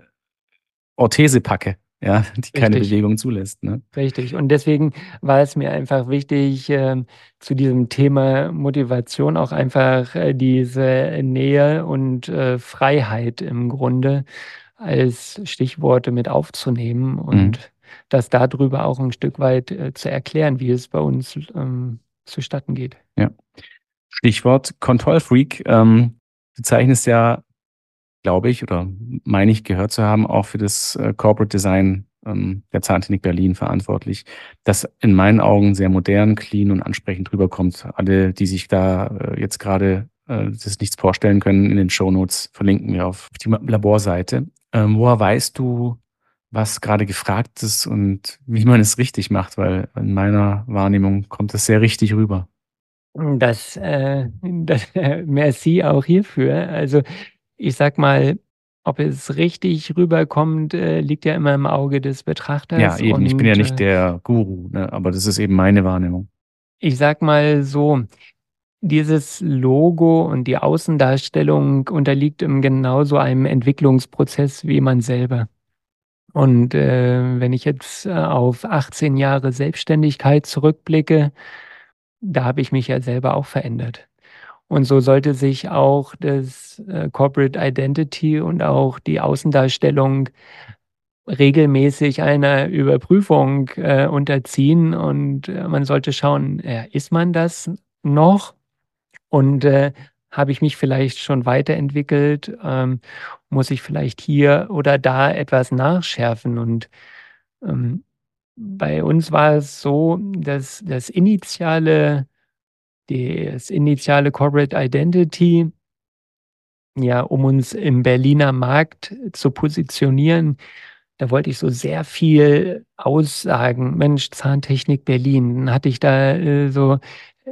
Orthese packe, ja, die Richtig. keine Bewegung zulässt. Ne? Richtig. Und deswegen war es mir einfach wichtig, äh, zu diesem Thema Motivation auch einfach äh, diese Nähe und äh, Freiheit im Grunde als Stichworte mit aufzunehmen und mhm. das darüber auch ein Stück weit äh, zu erklären, wie es bei uns ähm, zustatten geht. Ja. Stichwort Kontrollfreak. Ähm, du zeichnest ja, glaube ich, oder meine ich gehört zu haben, auch für das äh, Corporate Design ähm, der Zahntechnik Berlin verantwortlich, das in meinen Augen sehr modern, clean und ansprechend rüberkommt. Alle, die sich da äh, jetzt gerade äh, das nichts vorstellen können, in den Shownotes verlinken wir auf die Laborseite. Ähm, woher weißt du, was gerade gefragt ist und wie man es richtig macht? Weil in meiner Wahrnehmung kommt es sehr richtig rüber. Das, äh, das äh, merci auch hierfür. Also ich sag mal, ob es richtig rüberkommt, äh, liegt ja immer im Auge des Betrachters. Ja, eben. Und, ich bin ja nicht äh, der Guru, ne? aber das ist eben meine Wahrnehmung. Ich sag mal so, dieses Logo und die Außendarstellung unterliegt im genauso einem Entwicklungsprozess wie man selber. Und äh, wenn ich jetzt äh, auf 18 Jahre Selbstständigkeit zurückblicke, da habe ich mich ja selber auch verändert. Und so sollte sich auch das äh, Corporate Identity und auch die Außendarstellung regelmäßig einer Überprüfung äh, unterziehen. Und äh, man sollte schauen, äh, ist man das noch? Und äh, habe ich mich vielleicht schon weiterentwickelt? Ähm, muss ich vielleicht hier oder da etwas nachschärfen? Und ähm, bei uns war es so, dass das initiale, das initiale Corporate Identity, ja, um uns im Berliner Markt zu positionieren, da wollte ich so sehr viel aussagen. Mensch, Zahntechnik Berlin. Dann hatte ich da äh, so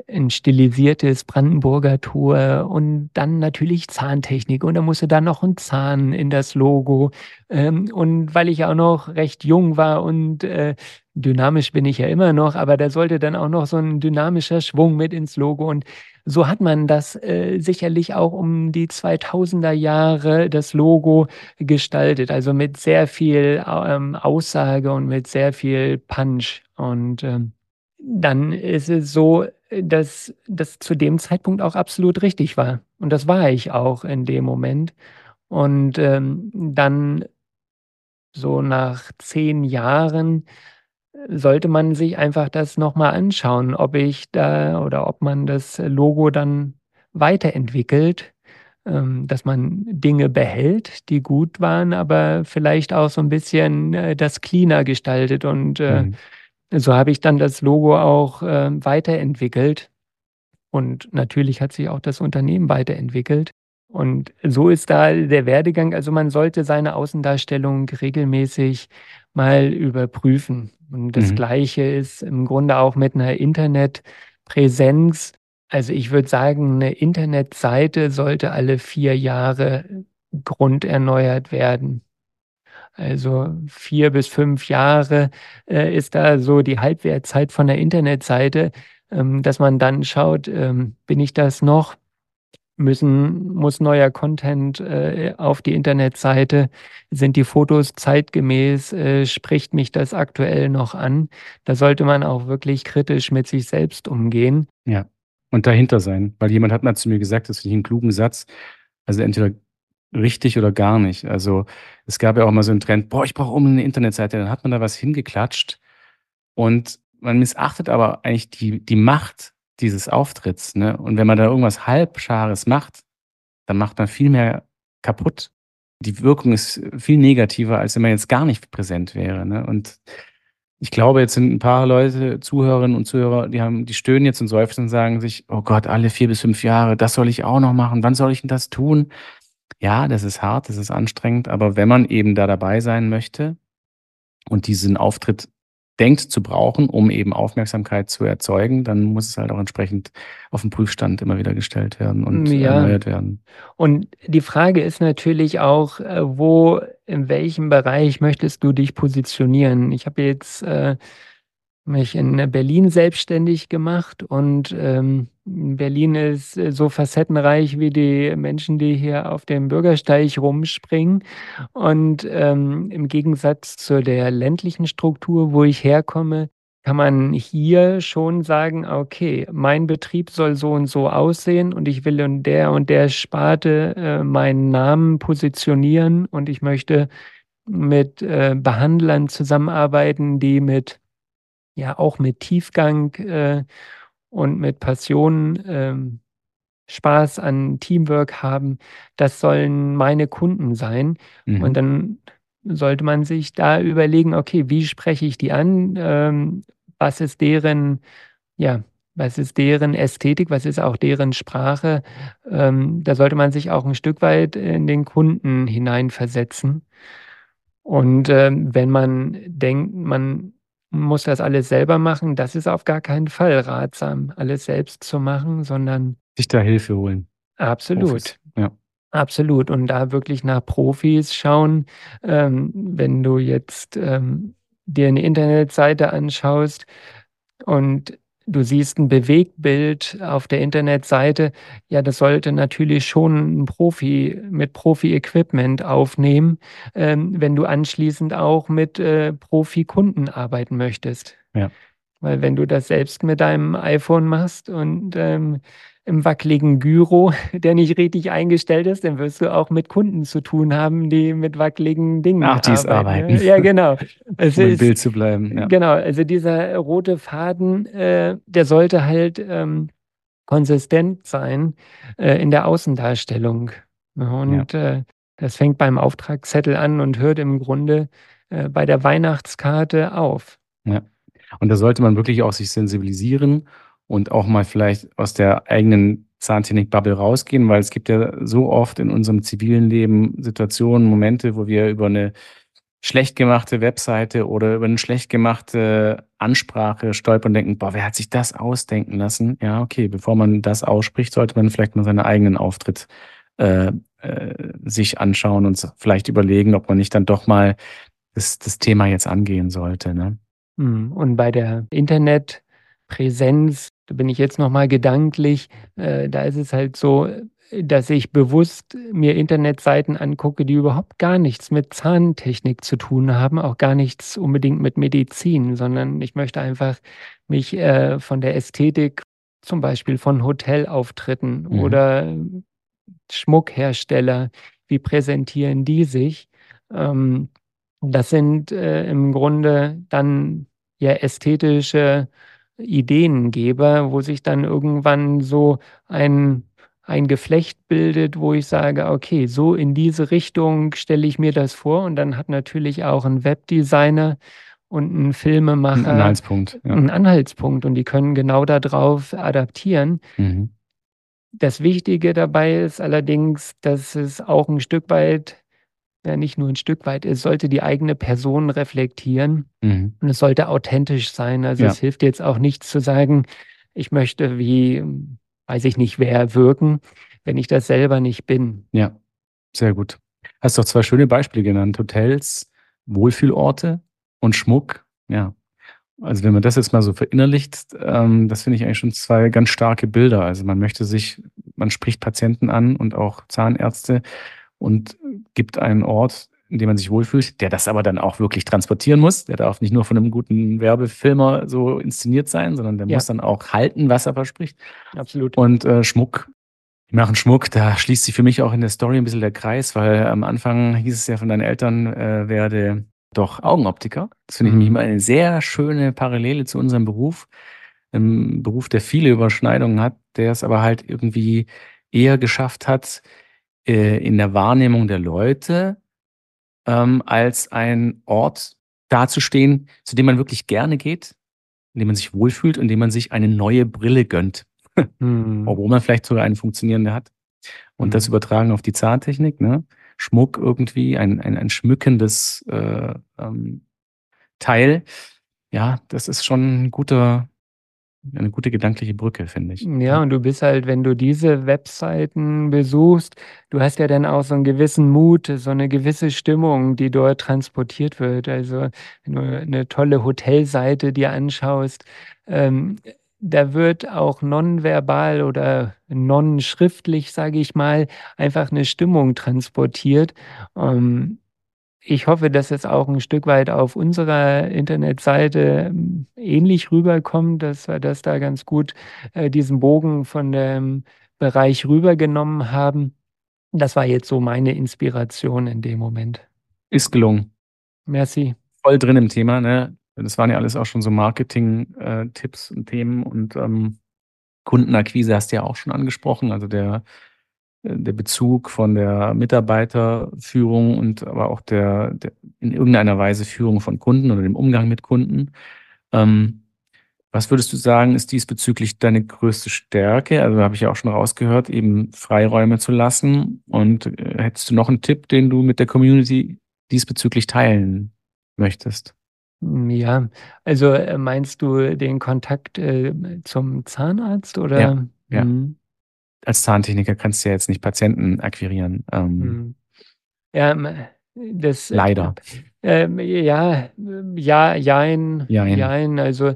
ein stilisiertes Brandenburger Tor und dann natürlich Zahntechnik. Und da musste dann noch ein Zahn in das Logo. Ähm, und weil ich auch noch recht jung war und äh, dynamisch bin ich ja immer noch, aber da sollte dann auch noch so ein dynamischer Schwung mit ins Logo. Und so hat man das äh, sicherlich auch um die 2000er Jahre das Logo gestaltet, also mit sehr viel ähm, Aussage und mit sehr viel Punch. Und ähm, dann ist es so, dass das zu dem Zeitpunkt auch absolut richtig war. Und das war ich auch in dem Moment. Und ähm, dann so nach zehn Jahren sollte man sich einfach das nochmal anschauen, ob ich da oder ob man das Logo dann weiterentwickelt, ähm, dass man Dinge behält, die gut waren, aber vielleicht auch so ein bisschen äh, das cleaner gestaltet und äh, mhm so habe ich dann das Logo auch äh, weiterentwickelt. Und natürlich hat sich auch das Unternehmen weiterentwickelt. Und so ist da der Werdegang. Also man sollte seine Außendarstellung regelmäßig mal überprüfen. Und das mhm. Gleiche ist im Grunde auch mit einer Internetpräsenz. Also ich würde sagen, eine Internetseite sollte alle vier Jahre grunderneuert werden. Also vier bis fünf Jahre äh, ist da so die Halbwertzeit von der Internetseite, ähm, dass man dann schaut, ähm, bin ich das noch? Müssen, muss neuer Content äh, auf die Internetseite? Sind die Fotos zeitgemäß? Äh, spricht mich das aktuell noch an? Da sollte man auch wirklich kritisch mit sich selbst umgehen. Ja, und dahinter sein. Weil jemand hat mal zu mir gesagt, das finde ich einen klugen Satz. Also entweder richtig oder gar nicht. Also es gab ja auch mal so einen Trend, boah, ich brauche um eine Internetseite, dann hat man da was hingeklatscht und man missachtet aber eigentlich die, die Macht dieses Auftritts. Ne? Und wenn man da irgendwas Halbschares macht, dann macht man viel mehr kaputt. Die Wirkung ist viel negativer, als wenn man jetzt gar nicht präsent wäre. Ne? Und ich glaube, jetzt sind ein paar Leute, Zuhörerinnen und Zuhörer, die haben, die stöhnen jetzt und seufzen und sagen sich, oh Gott, alle vier bis fünf Jahre, das soll ich auch noch machen. Wann soll ich denn das tun? Ja, das ist hart, das ist anstrengend, aber wenn man eben da dabei sein möchte und diesen Auftritt denkt zu brauchen, um eben Aufmerksamkeit zu erzeugen, dann muss es halt auch entsprechend auf den Prüfstand immer wieder gestellt werden und ja. erneuert werden. Und die Frage ist natürlich auch, äh, wo, in welchem Bereich möchtest du dich positionieren? Ich habe jetzt äh, mich in Berlin selbstständig gemacht und ähm, Berlin ist äh, so facettenreich wie die Menschen, die hier auf dem Bürgersteig rumspringen. Und ähm, im Gegensatz zu der ländlichen Struktur, wo ich herkomme, kann man hier schon sagen, okay, mein Betrieb soll so und so aussehen und ich will in der und der Sparte äh, meinen Namen positionieren und ich möchte mit äh, Behandlern zusammenarbeiten, die mit ja auch mit Tiefgang äh, und mit Passion ähm, Spaß an Teamwork haben, das sollen meine Kunden sein. Mhm. Und dann sollte man sich da überlegen, okay, wie spreche ich die an? Ähm, was ist deren, ja, was ist deren Ästhetik, was ist auch deren Sprache? Ähm, da sollte man sich auch ein Stück weit in den Kunden hineinversetzen. Und ähm, wenn man denkt, man muss das alles selber machen, das ist auf gar keinen Fall ratsam, alles selbst zu machen, sondern sich da Hilfe holen. Absolut. Ja. Absolut. Und da wirklich nach Profis schauen. Ähm, wenn du jetzt ähm, dir eine Internetseite anschaust und du siehst ein Bewegtbild auf der Internetseite, ja, das sollte natürlich schon ein Profi mit Profi-Equipment aufnehmen, ähm, wenn du anschließend auch mit äh, Profi-Kunden arbeiten möchtest. Ja. Weil wenn du das selbst mit deinem iPhone machst und ähm, im wackeligen Gyro, der nicht richtig eingestellt ist, dann wirst du auch mit Kunden zu tun haben, die mit wackeligen Dingen Ach, dies arbeiten. arbeiten. Ja, genau. Es um im Bild zu bleiben. Ja. Genau, also dieser rote Faden, äh, der sollte halt ähm, konsistent sein äh, in der Außendarstellung. Und ja. äh, das fängt beim Auftragszettel an und hört im Grunde äh, bei der Weihnachtskarte auf. Ja. Und da sollte man wirklich auch sich sensibilisieren und auch mal vielleicht aus der eigenen Zahntechnik-Bubble rausgehen, weil es gibt ja so oft in unserem zivilen Leben Situationen, Momente, wo wir über eine schlecht gemachte Webseite oder über eine schlecht gemachte Ansprache stolpern und denken, boah, wer hat sich das ausdenken lassen? Ja, okay, bevor man das ausspricht, sollte man vielleicht mal seinen eigenen Auftritt äh, äh, sich anschauen und vielleicht überlegen, ob man nicht dann doch mal das, das Thema jetzt angehen sollte. Ne? Hm, und bei der Internetpräsenz da bin ich jetzt nochmal gedanklich, äh, da ist es halt so, dass ich bewusst mir Internetseiten angucke, die überhaupt gar nichts mit Zahntechnik zu tun haben, auch gar nichts unbedingt mit Medizin, sondern ich möchte einfach mich äh, von der Ästhetik zum Beispiel von Hotelauftritten mhm. oder Schmuckhersteller, wie präsentieren die sich? Ähm, das sind äh, im Grunde dann ja ästhetische Ideengeber, wo sich dann irgendwann so ein, ein Geflecht bildet, wo ich sage, okay, so in diese Richtung stelle ich mir das vor. Und dann hat natürlich auch ein Webdesigner und ein Filmemacher ein Anhaltspunkt. Ja. Einen Anhaltspunkt und die können genau darauf adaptieren. Mhm. Das Wichtige dabei ist allerdings, dass es auch ein Stück weit ja, nicht nur ein Stück weit, es sollte die eigene Person reflektieren mhm. und es sollte authentisch sein. Also ja. es hilft jetzt auch nichts zu sagen, ich möchte wie, weiß ich nicht, wer wirken, wenn ich das selber nicht bin. Ja, sehr gut. Hast doch zwei schöne Beispiele genannt. Hotels, Wohlfühlorte und Schmuck. Ja. Also wenn man das jetzt mal so verinnerlicht, ähm, das finde ich eigentlich schon zwei ganz starke Bilder. Also man möchte sich, man spricht Patienten an und auch Zahnärzte und gibt einen Ort, in dem man sich wohlfühlt, der das aber dann auch wirklich transportieren muss. Der darf nicht nur von einem guten Werbefilmer so inszeniert sein, sondern der ja. muss dann auch halten, was er verspricht. Absolut. Und äh, Schmuck, die machen Schmuck, da schließt sich für mich auch in der Story ein bisschen der Kreis, weil am Anfang hieß es ja von deinen Eltern, äh, werde doch Augenoptiker. Das finde ich mhm. immer eine sehr schöne Parallele zu unserem Beruf. Ein Beruf, der viele Überschneidungen hat, der es aber halt irgendwie eher geschafft hat, äh, in der Wahrnehmung der Leute ähm, als ein Ort dazustehen, zu dem man wirklich gerne geht, in dem man sich wohlfühlt und in dem man sich eine neue Brille gönnt. hm. Obwohl man vielleicht sogar eine funktionierende hat. Und hm. das übertragen auf die Zahntechnik, ne? Schmuck irgendwie, ein, ein, ein schmückendes äh, ähm, Teil. Ja, das ist schon ein guter, eine gute gedankliche Brücke, finde ich. Ja, und du bist halt, wenn du diese Webseiten besuchst, du hast ja dann auch so einen gewissen Mut, so eine gewisse Stimmung, die dort transportiert wird. Also, wenn du eine tolle Hotelseite dir anschaust, ähm, da wird auch nonverbal oder non-schriftlich, sage ich mal, einfach eine Stimmung transportiert. Ähm, ich hoffe, dass es auch ein Stück weit auf unserer Internetseite ähm, ähnlich rüberkommt, dass wir das da ganz gut äh, diesen Bogen von dem Bereich rübergenommen haben. Das war jetzt so meine Inspiration in dem Moment. Ist gelungen. Merci. Voll drin im Thema, ne? Das waren ja alles auch schon so Marketing-Tipps äh, und Themen und ähm, Kundenakquise hast du ja auch schon angesprochen, also der der Bezug von der Mitarbeiterführung und aber auch der der in irgendeiner Weise Führung von Kunden oder dem Umgang mit Kunden. Ähm, was würdest du sagen, ist diesbezüglich deine größte Stärke? Also, habe ich ja auch schon rausgehört, eben Freiräume zu lassen. Und, äh, hättest du noch einen Tipp, den du mit der Community diesbezüglich teilen möchtest? Ja, also, äh, meinst du den Kontakt, äh, zum Zahnarzt Ja, oder? ja. Mhm. Als Zahntechniker kannst du ja jetzt nicht Patienten akquirieren. Ähm, Mhm. Ja, das, äh, leider. ähm, ja, ja, jein, Jein. jein. Also,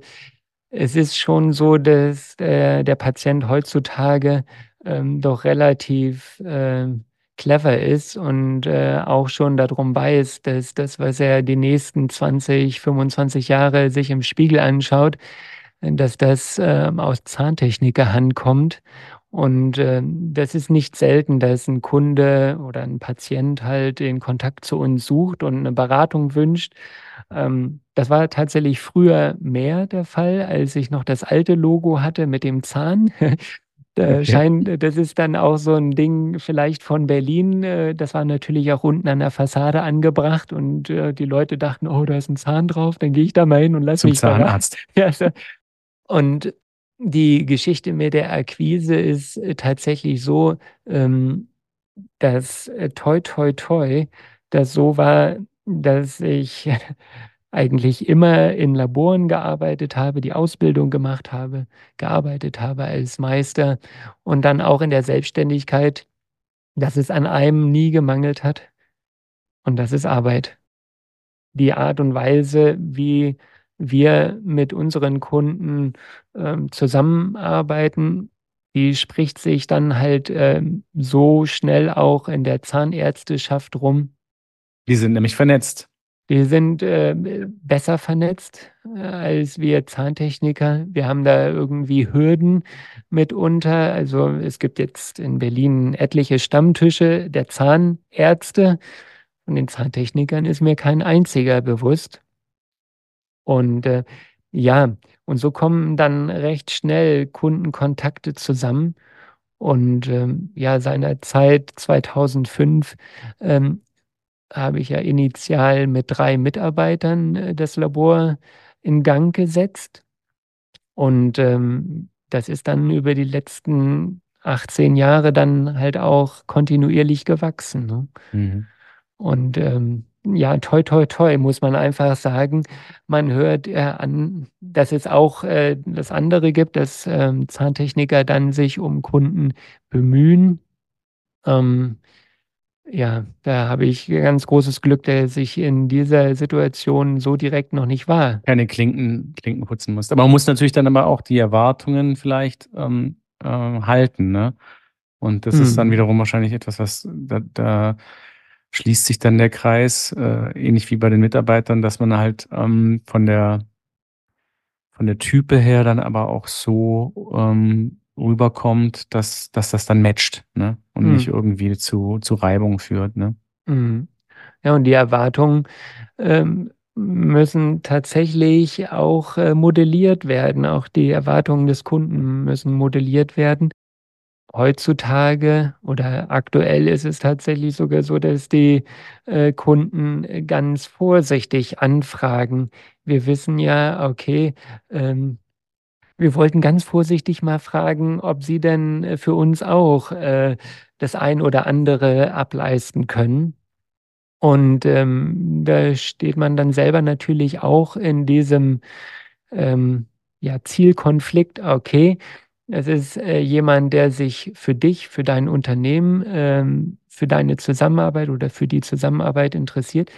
es ist schon so, dass, äh, der Patient heutzutage, ähm, doch relativ, ähm, clever ist und, äh, auch schon darum weiß, dass das, was er die nächsten 20, 25 Jahre sich im Spiegel anschaut, äh, dass das, ähm, aus Zahntechnikerhand kommt. Und, ähm, das ist nicht selten, dass 'n Kunde oder 'n Patient halt den Kontakt zu uns sucht und 'ne Beratung wünscht. Ähm, das war tatsächlich früher mehr der Fall, als ich noch das alte Logo hatte mit dem Zahn. Da scheint das ist dann auch so 'n Ding vielleicht von Berlin. Äh, das war natürlich auch unten an der Fassade angebracht und, äh, die Leute dachten: „Oh, da ist 'n Zahn drauf, dann gehe ich da mal hin und lasse Zum mich bera“ Zahnarzt. Ja. Und die Geschichte mit der Akquise ist, äh, tatsächlich so, ähm, dass, äh, toi, toi, toi, das so war, dass ich eigentlich immer in Laboren gearbeitet habe, die Ausbildung gemacht habe, gearbeitet habe als Meister und dann auch in der Selbstständigkeit, dass es an einem nie gemangelt hat und das ist Arbeit. Die Art und Weise, wie wir mit unseren Kunden, ähm, zusammenarbeiten, die spricht sich dann halt, ähm, so schnell auch in der Zahnärzteschaft rum. Die sind nämlich vernetzt. Wir sind, äh, besser vernetzt, äh, als wir Zahntechniker. Wir haben da irgendwie Hürden mitunter. Also, es gibt jetzt in Berlin etliche Stammtische der Zahnärzte. Von den Zahntechnikern ist mir kein einziger bewusst. Und, äh, ja, und so kommen dann recht schnell Kundenkontakte zusammen. Und, ähm, ja, seinerzeit 2005, ähm, habe ich ja initial mit 3 Mitarbeitern, äh, das Labor in Gang gesetzt. Und, ähm, das ist dann über die letzten 18 Jahre dann halt auch kontinuierlich gewachsen, ne? Mhm. Und, ähm, ja, toi, toi, toi, muss man einfach sagen. Man hört, äh, an, dass es auch, äh, das andere gibt, dass, ähm, Zahntechniker dann sich um Kunden bemühen. Ähm, ja, da habe ich ganz großes Glück, dass ich in dieser Situation so direkt noch nicht war. Keine Klinken Klinken putzen musst. Aber man muss natürlich dann aber auch die Erwartungen vielleicht, ähm, äh, halten, ne? Und das ist dann Mhm. wiederum wahrscheinlich etwas, was da da schließt sich dann der Kreis, äh, ähnlich wie bei den Mitarbeitern, dass man halt, ähm, von der von der Type her dann aber auch so, ähm, rüberkommt, dass dass das dann matcht, ne? Und nicht Mhm. irgendwie zu zu Reibung führt, ne? Mhm. Ja, und die Erwartungen, ähm, müssen tatsächlich auch, äh, modelliert werden. Auch die Erwartungen des Kunden müssen modelliert werden. Heutzutage oder aktuell ist es tatsächlich sogar so, dass die, äh, Kunden, äh, ganz vorsichtig anfragen. Wir wissen ja, okay, ähm wir wollten ganz vorsichtig mal fragen, ob sie denn, äh, für uns auch, äh, das ein oder andere ableisten können. Und, ähm, da steht man dann selber natürlich auch in diesem, ähm, ja, Zielkonflikt. Okay, es ist, äh, jemand, der sich für dich, für dein Unternehmen, ähm, für deine Zusammenarbeit oder für die Zusammenarbeit interessiert.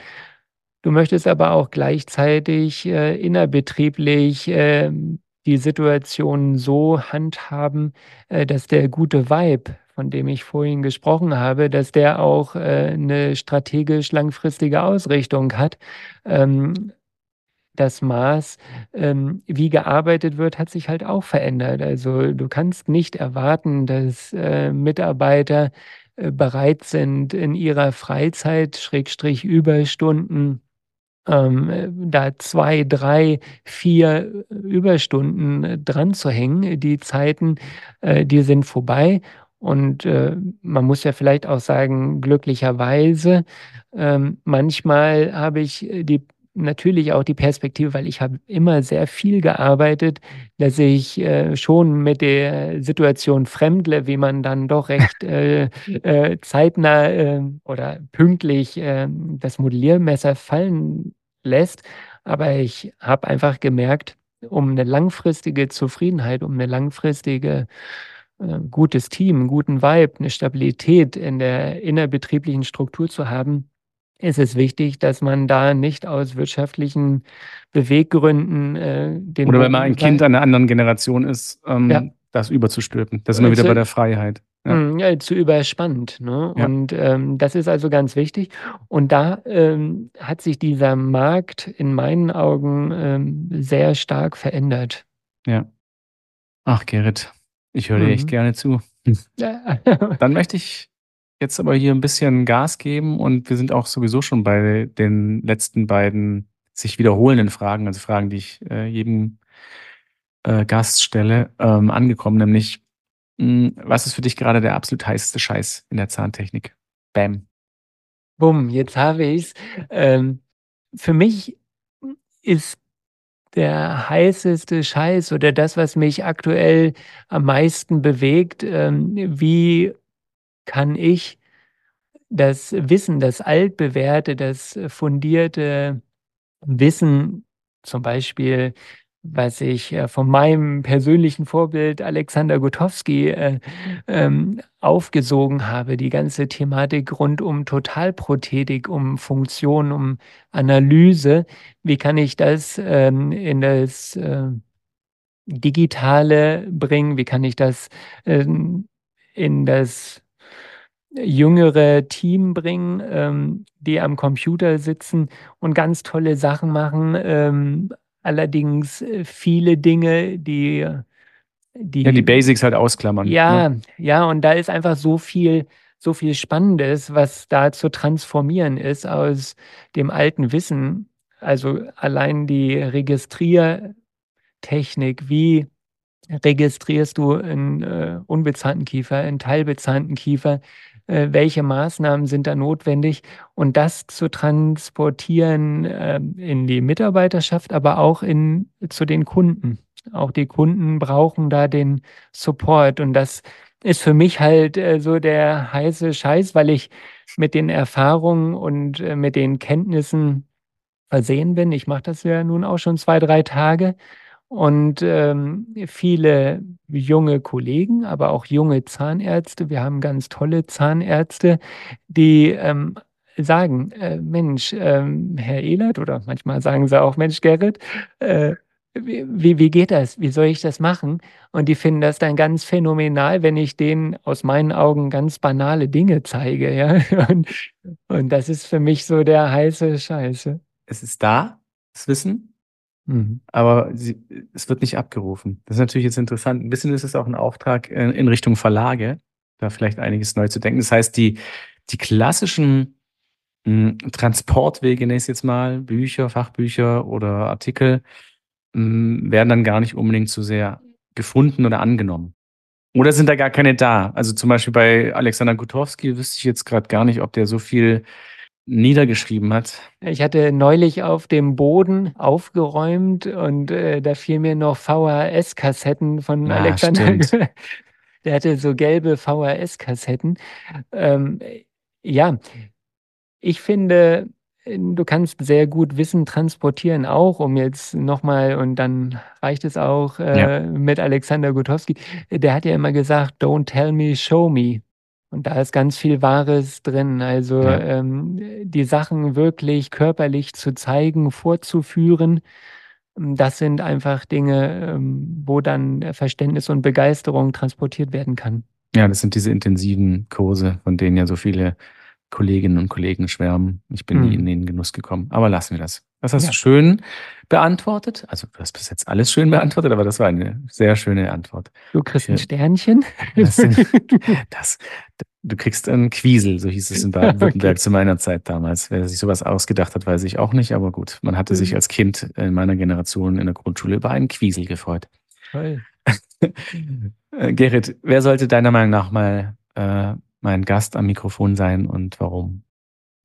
Du möchtest aber auch gleichzeitig, äh, innerbetrieblich, ähm, die Situation so handhaben, äh, dass der gute Vibe, von dem ich vorhin gesprochen habe, dass der auch, äh, 'ne strategisch langfristige Ausrichtung hat. Ähm, das Maß, ähm, wie gearbeitet wird, hat sich halt auch verändert. Also, du kannst nicht erwarten, dass, äh, Mitarbeiter, äh, bereit sind, in ihrer Freizeit, Schrägstrich Überstunden ähm, da zwei, drei, vier Überstunden dran zu hängen. Die Zeiten, äh, die sind vorbei. Und äh, man muss ja vielleicht auch sagen, glücklicherweise, ähm, manchmal habe ich die natürlich auch die Perspektive, weil ich habe immer sehr viel gearbeitet, dass ich äh, schon mit der Situation fremdle, wie man dann doch recht äh, äh, zeitnah äh, oder pünktlich äh, das Modelliermesser fallen lässt. Aber ich habe einfach gemerkt, um eine langfristige Zufriedenheit, um eine langfristige äh, gutes Team, einen guten Vibe, eine Stabilität in der innerbetrieblichen Struktur zu haben, ist es wichtig, dass man da nicht aus wirtschaftlichen Beweggründen äh, den. Oder wenn man ein Kind einer anderen Generation ist, ähm, ja. das überzustülpen. Das ist immer wieder bei der Freiheit. Ja. Hm, ja, zu überspannt. Ne? Ja. Und ähm, das ist also ganz wichtig. Und da ähm, hat sich dieser Markt in meinen Augen ähm, sehr stark verändert. Ja. Ach, Gerrit, ich höre dir mhm. echt gerne zu. Dann möchte ich jetzt aber hier ein bisschen Gas geben und wir sind auch sowieso schon bei den letzten beiden sich wiederholenden Fragen, also Fragen, die ich äh, jedem äh, Gast stelle, ähm, angekommen, nämlich mh, hm, was ist für dich gerade der absolut heißeste Scheiß in der Zahntechnik? Bam. Bumm, jetzt habe ich es. Ähm, für mich ist der heißeste Scheiß oder das, was mich aktuell am meisten bewegt, ähm, wie kann ich das Wissen, das altbewährte, das fundierte Wissen, zum Beispiel, was ich äh, von meinem persönlichen Vorbild Alexander Gutowski äh, ähm, aufgesogen habe, die ganze Thematik rund um Totalprothetik, um Funktion, um Analyse, wie kann ich das ähm, in das äh, Digitale bringen, wie kann ich das ähm, in das jüngere Team bringen, ähm, die am Computer sitzen und ganz tolle Sachen machen. Ähm, allerdings äh, viele Dinge, die, die. Ja, die Basics halt ausklammern. Ja, ne? ja, und da ist einfach so viel, so viel Spannendes, was da zu transformieren ist aus dem alten Wissen. Also allein die Registriertechnik, wie registrierst du einen äh, unbezahlten Kiefer, einen teilbezahlten Kiefer, welche Maßnahmen sind da notwendig und das zu transportieren äh, in die Mitarbeiterschaft, aber auch in, zu den Kunden. Auch die Kunden brauchen da den Support und das ist für mich halt äh, so der heiße Scheiß, weil ich mit den Erfahrungen und äh, mit den Kenntnissen versehen bin. Ich mache das ja nun auch schon zwei, drei Tage und ähm, viele junge Kollegen, aber auch junge Zahnärzte. Wir haben ganz tolle Zahnärzte, die ähm, sagen, äh, Mensch, ähm, Herr Ehlert, oder manchmal sagen sie auch, Mensch, Gerrit, äh, wie, wie geht das? Wie soll ich das machen? Und die finden das dann ganz phänomenal, wenn ich denen aus meinen Augen ganz banale Dinge zeige. Ja? Und, und das ist für mich so der heiße Scheiße. Es ist da, das Wissen, Mhm. Aber sie, es wird nicht abgerufen. Das ist natürlich jetzt interessant. Ein bisschen ist es auch ein Auftrag in, in Richtung Verlage, da vielleicht einiges neu zu denken. Das heißt, die, die klassischen mh, hm, Transportwege, nenne ich jetzt mal, Bücher, Fachbücher oder Artikel, mh, hm, werden dann gar nicht unbedingt so sehr gefunden oder angenommen. Oder sind da gar keine da? Also zum Beispiel bei Alexander Gutowski wüsste ich jetzt gerade gar nicht, ob der so viel niedergeschrieben hat. Ich hatte neulich auf dem Boden aufgeräumt und äh, da fiel mir noch VHS-Kassetten von ah, Alexander. Der hatte so gelbe VHS-Kassetten. Ähm, ja, ich finde, du kannst sehr gut Wissen transportieren, auch um jetzt nochmal, und dann reicht es auch äh, ja. mit Alexander Gutowski. Der hat ja immer gesagt, don't tell me, show me. Und da ist ganz viel Wahres drin. Also ja. ähm, die Sachen wirklich körperlich zu zeigen, vorzuführen, ähm, das sind einfach Dinge, ähm, wo dann Verständnis und Begeisterung transportiert werden kann. Ja, das sind diese intensiven Kurse, von denen ja so viele Kolleginnen und Kollegen schwärmen. Ich bin mhm. nie in den Genuss gekommen. Aber lassen wir das. Das hast ja. du schön beantwortet. Also du hast bis jetzt alles schön beantwortet, aber das war eine sehr schöne Antwort. Du kriegst ein Sternchen. Das, das, Du kriegst einen Quiesel, so hieß es in Baden-Württemberg okay. zu meiner Zeit damals. Wer sich sowas ausgedacht hat, weiß ich auch nicht, aber gut, man hatte sich mhm. als Kind in meiner Generation in der Grundschule über einen Quiesel gefreut. Toll. Äh, Gerrit, wer sollte deiner Meinung nach mal äh, mein Gast am Mikrofon sein und warum?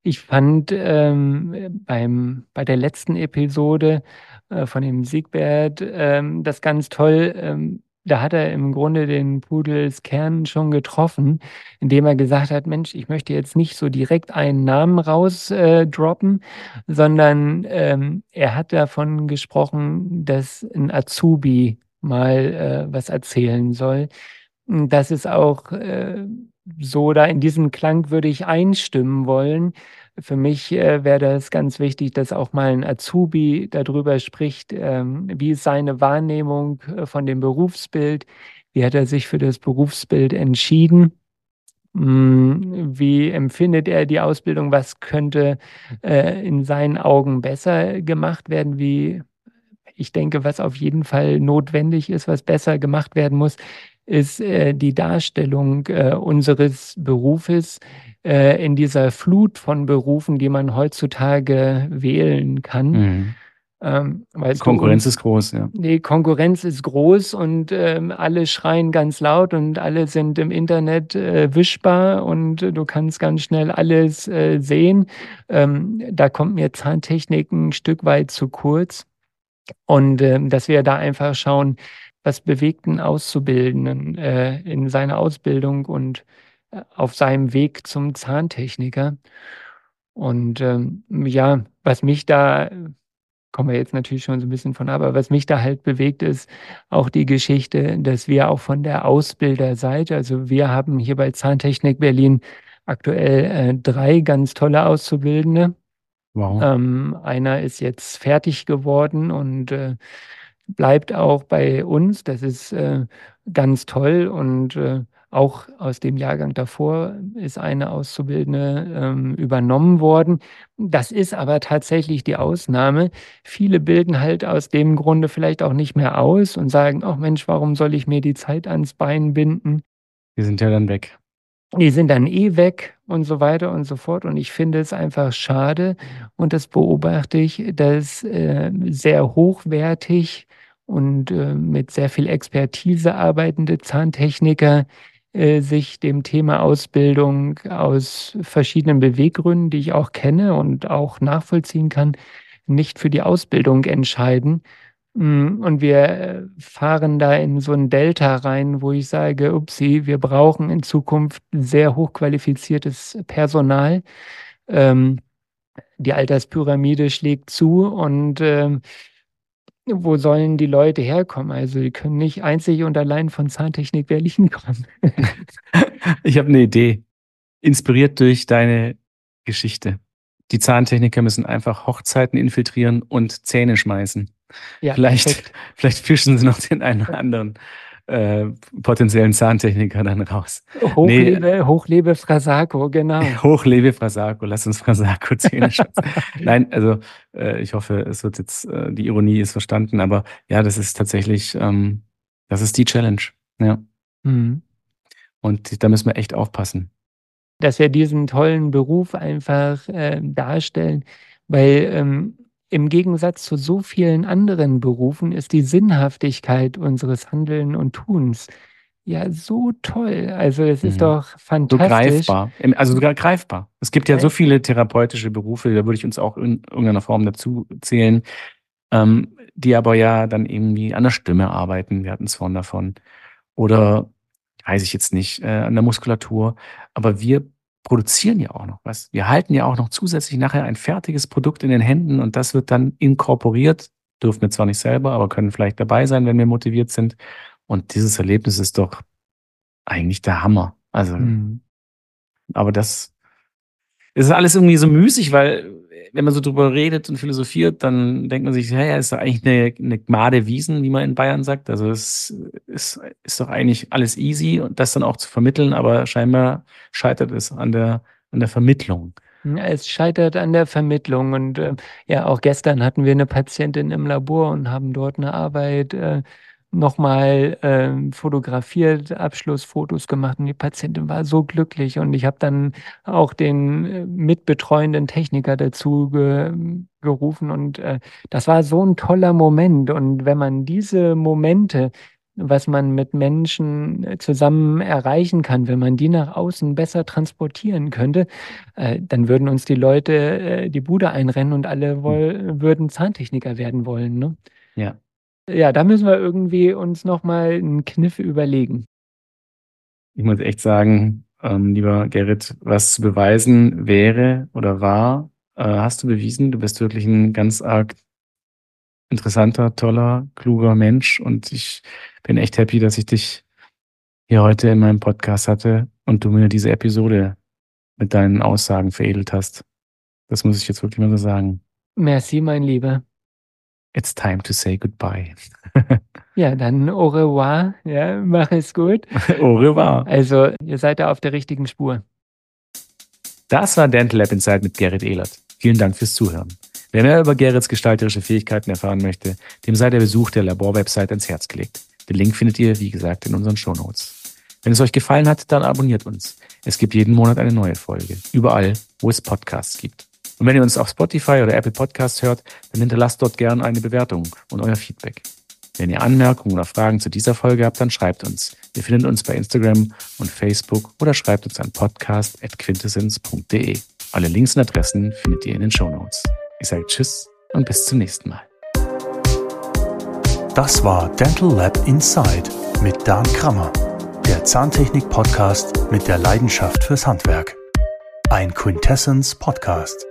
Ich fand ähm, beim, bei der letzten Episode äh, von dem Siegbert ähm, das ganz toll. Ähm, da hat er im Grunde den Pudels Kern schon getroffen, indem er gesagt hat, Mensch, ich möchte jetzt nicht so direkt einen Namen rausdroppen, äh, sondern ähm, er hat davon gesprochen, dass ein Azubi mal äh, was erzählen soll. Das ist auch äh, so, da in diesem Klang würde ich einstimmen wollen. Für mich äh, wäre das ganz wichtig, dass auch mal ein Azubi darüber spricht, ähm, wie ist seine Wahrnehmung äh, von dem Berufsbild, wie hat er sich für das Berufsbild entschieden. Hm, wie empfindet er die Ausbildung? Was könnte äh, in seinen Augen besser gemacht werden? Wie ich denke, was auf jeden Fall notwendig ist, was besser gemacht werden muss, ist äh, die Darstellung äh, unseres Berufes äh, in dieser Flut von Berufen, die man heutzutage wählen kann. Mhm. Ähm, Konkurrenz du, ist groß, ja. Die Konkurrenz ist groß und ähm, alle schreien ganz laut und alle sind im Internet äh, wischbar und du kannst ganz schnell alles äh, sehen. Ähm, da kommt mir Zahntechnik ein Stück weit zu kurz. Und ähm, dass wir da einfach schauen, was bewegt einen Auszubildenden äh, in seiner Ausbildung und äh, auf seinem Weg zum Zahntechniker. Und ähm, ja, was mich da, kommen wir jetzt natürlich schon so ein bisschen von, aber was mich da halt bewegt, ist auch die Geschichte, dass wir auch von der Ausbilderseite, also wir haben hier bei Zahntechnik Berlin aktuell äh, drei ganz tolle Auszubildende. Wow. Ähm, einer ist jetzt fertig geworden und äh, bleibt auch bei uns. Das ist äh, ganz toll und äh, auch aus dem Jahrgang davor ist eine Auszubildende ähm, übernommen worden. Das ist aber tatsächlich die Ausnahme. Viele bilden halt aus dem Grunde vielleicht auch nicht mehr aus und sagen, ach Mensch, warum soll ich mir die Zeit ans Bein binden? Die sind ja dann weg. Die sind dann eh weg und so weiter und so fort. Und ich finde es einfach schade und das beobachte ich, dass äh, sehr hochwertig und äh, mit sehr viel Expertise arbeitende Zahntechniker äh, sich dem Thema Ausbildung aus verschiedenen Beweggründen, die ich auch kenne und auch nachvollziehen kann, nicht für die Ausbildung entscheiden. Mm, und wir äh, fahren da in so ein Delta rein, wo ich sage, upsi, wir brauchen in Zukunft sehr hochqualifiziertes Personal. Ähm, die Alterspyramide schlägt zu und ähm, wo sollen die Leute herkommen? Also die können nicht einzig und allein von Zahntechnik Berlin kommen. ich habe eine Idee, inspiriert durch deine Geschichte. Die Zahntechniker müssen einfach Hochzeiten infiltrieren und Zähne schmeißen. Ja, vielleicht, vielleicht fischen sie noch den einen oder anderen äh, potenziellen Zahntechniker dann raus. Hochlebe, nee, Hochlebe Frasako, genau. Hochlebe Frasako, lass uns Frasako Zähne Nein, also äh, ich hoffe, es wird jetzt, äh, die Ironie ist verstanden, aber ja, das ist tatsächlich, ähm, das ist die Challenge. Ja. Mhm. Und da müssen wir echt aufpassen. Dass wir diesen tollen Beruf einfach äh, darstellen, weil ähm, im Gegensatz zu so vielen anderen Berufen ist die Sinnhaftigkeit unseres Handeln und Tuns ja so toll. Also es ist mhm. doch fantastisch. So greifbar. Also sogar greifbar. Es gibt ja so viele therapeutische Berufe, da würde ich uns auch in irgendeiner Form dazu zählen, ähm, die aber ja dann irgendwie an der Stimme arbeiten. Wir hatten es vorhin davon. Oder weiß ich jetzt nicht, äh, an der Muskulatur. Aber wir produzieren ja auch noch was. Wir halten ja auch noch zusätzlich nachher ein fertiges Produkt in den Händen und das wird dann inkorporiert. Dürfen wir zwar nicht selber, aber können vielleicht dabei sein, wenn wir motiviert sind. Und dieses Erlebnis ist doch eigentlich der Hammer. Also, mhm. aber das ist alles irgendwie so müßig, weil wenn man so drüber redet und philosophiert, dann denkt man sich, ja, ja, ist doch eigentlich eine, eine Gmade Wiesen, wie man in Bayern sagt. Also es ist, ist doch eigentlich alles easy und das dann auch zu vermitteln, aber scheinbar scheitert es an der, an der Vermittlung. Es scheitert an der Vermittlung. Und äh, ja, auch gestern hatten wir eine Patientin im Labor und haben dort eine Arbeit äh, nochmal ähm, fotografiert, Abschlussfotos gemacht und die Patientin war so glücklich und ich habe dann auch den äh, mitbetreuenden Techniker dazu ge gerufen und äh, das war so ein toller Moment und wenn man diese Momente was man mit Menschen äh, zusammen erreichen kann, wenn man die nach außen besser transportieren könnte, äh, dann würden uns die Leute äh, die Bude einrennen und alle hm. woll würden Zahntechniker werden wollen. Ne? Ja. Ja, da müssen wir irgendwie uns nochmal einen Kniff überlegen. Ich muss echt sagen, ähm, lieber Gerrit, was zu beweisen wäre oder war, äh, hast du bewiesen. Du bist wirklich ein ganz arg interessanter, toller, kluger Mensch und ich bin echt happy, dass ich dich hier heute in meinem Podcast hatte und du mir diese Episode mit deinen Aussagen veredelt hast. Das muss ich jetzt wirklich mal so sagen. Merci, mein Lieber. It's time to say goodbye. ja, dann au revoir. Ja, mach es gut. au revoir. Also, ihr seid da auf der richtigen Spur. Das war Dental Lab Inside mit Gerrit Ehlert. Vielen Dank fürs Zuhören. Wer mehr über Gerrits gestalterische Fähigkeiten erfahren möchte, dem sei der Besuch der Labor-Website ins Herz gelegt. Den Link findet ihr, wie gesagt, in unseren Shownotes. Wenn es euch gefallen hat, dann abonniert uns. Es gibt jeden Monat eine neue Folge. Überall, wo es Podcasts gibt. Und wenn ihr uns auf Spotify oder Apple Podcasts hört, dann hinterlasst dort gern eine Bewertung und euer Feedback. Wenn ihr Anmerkungen oder Fragen zu dieser Folge habt, dann schreibt uns. Ihr findet uns bei Instagram und Facebook oder schreibt uns an podcast.quintessence.de. Alle Links und Adressen findet ihr in den Show Notes. Ich sage Tschüss und bis zum nächsten Mal. Das war Dental Lab Inside mit Dan Krammer, der Zahntechnik-Podcast mit der Leidenschaft fürs Handwerk. Ein Quintessence Podcast.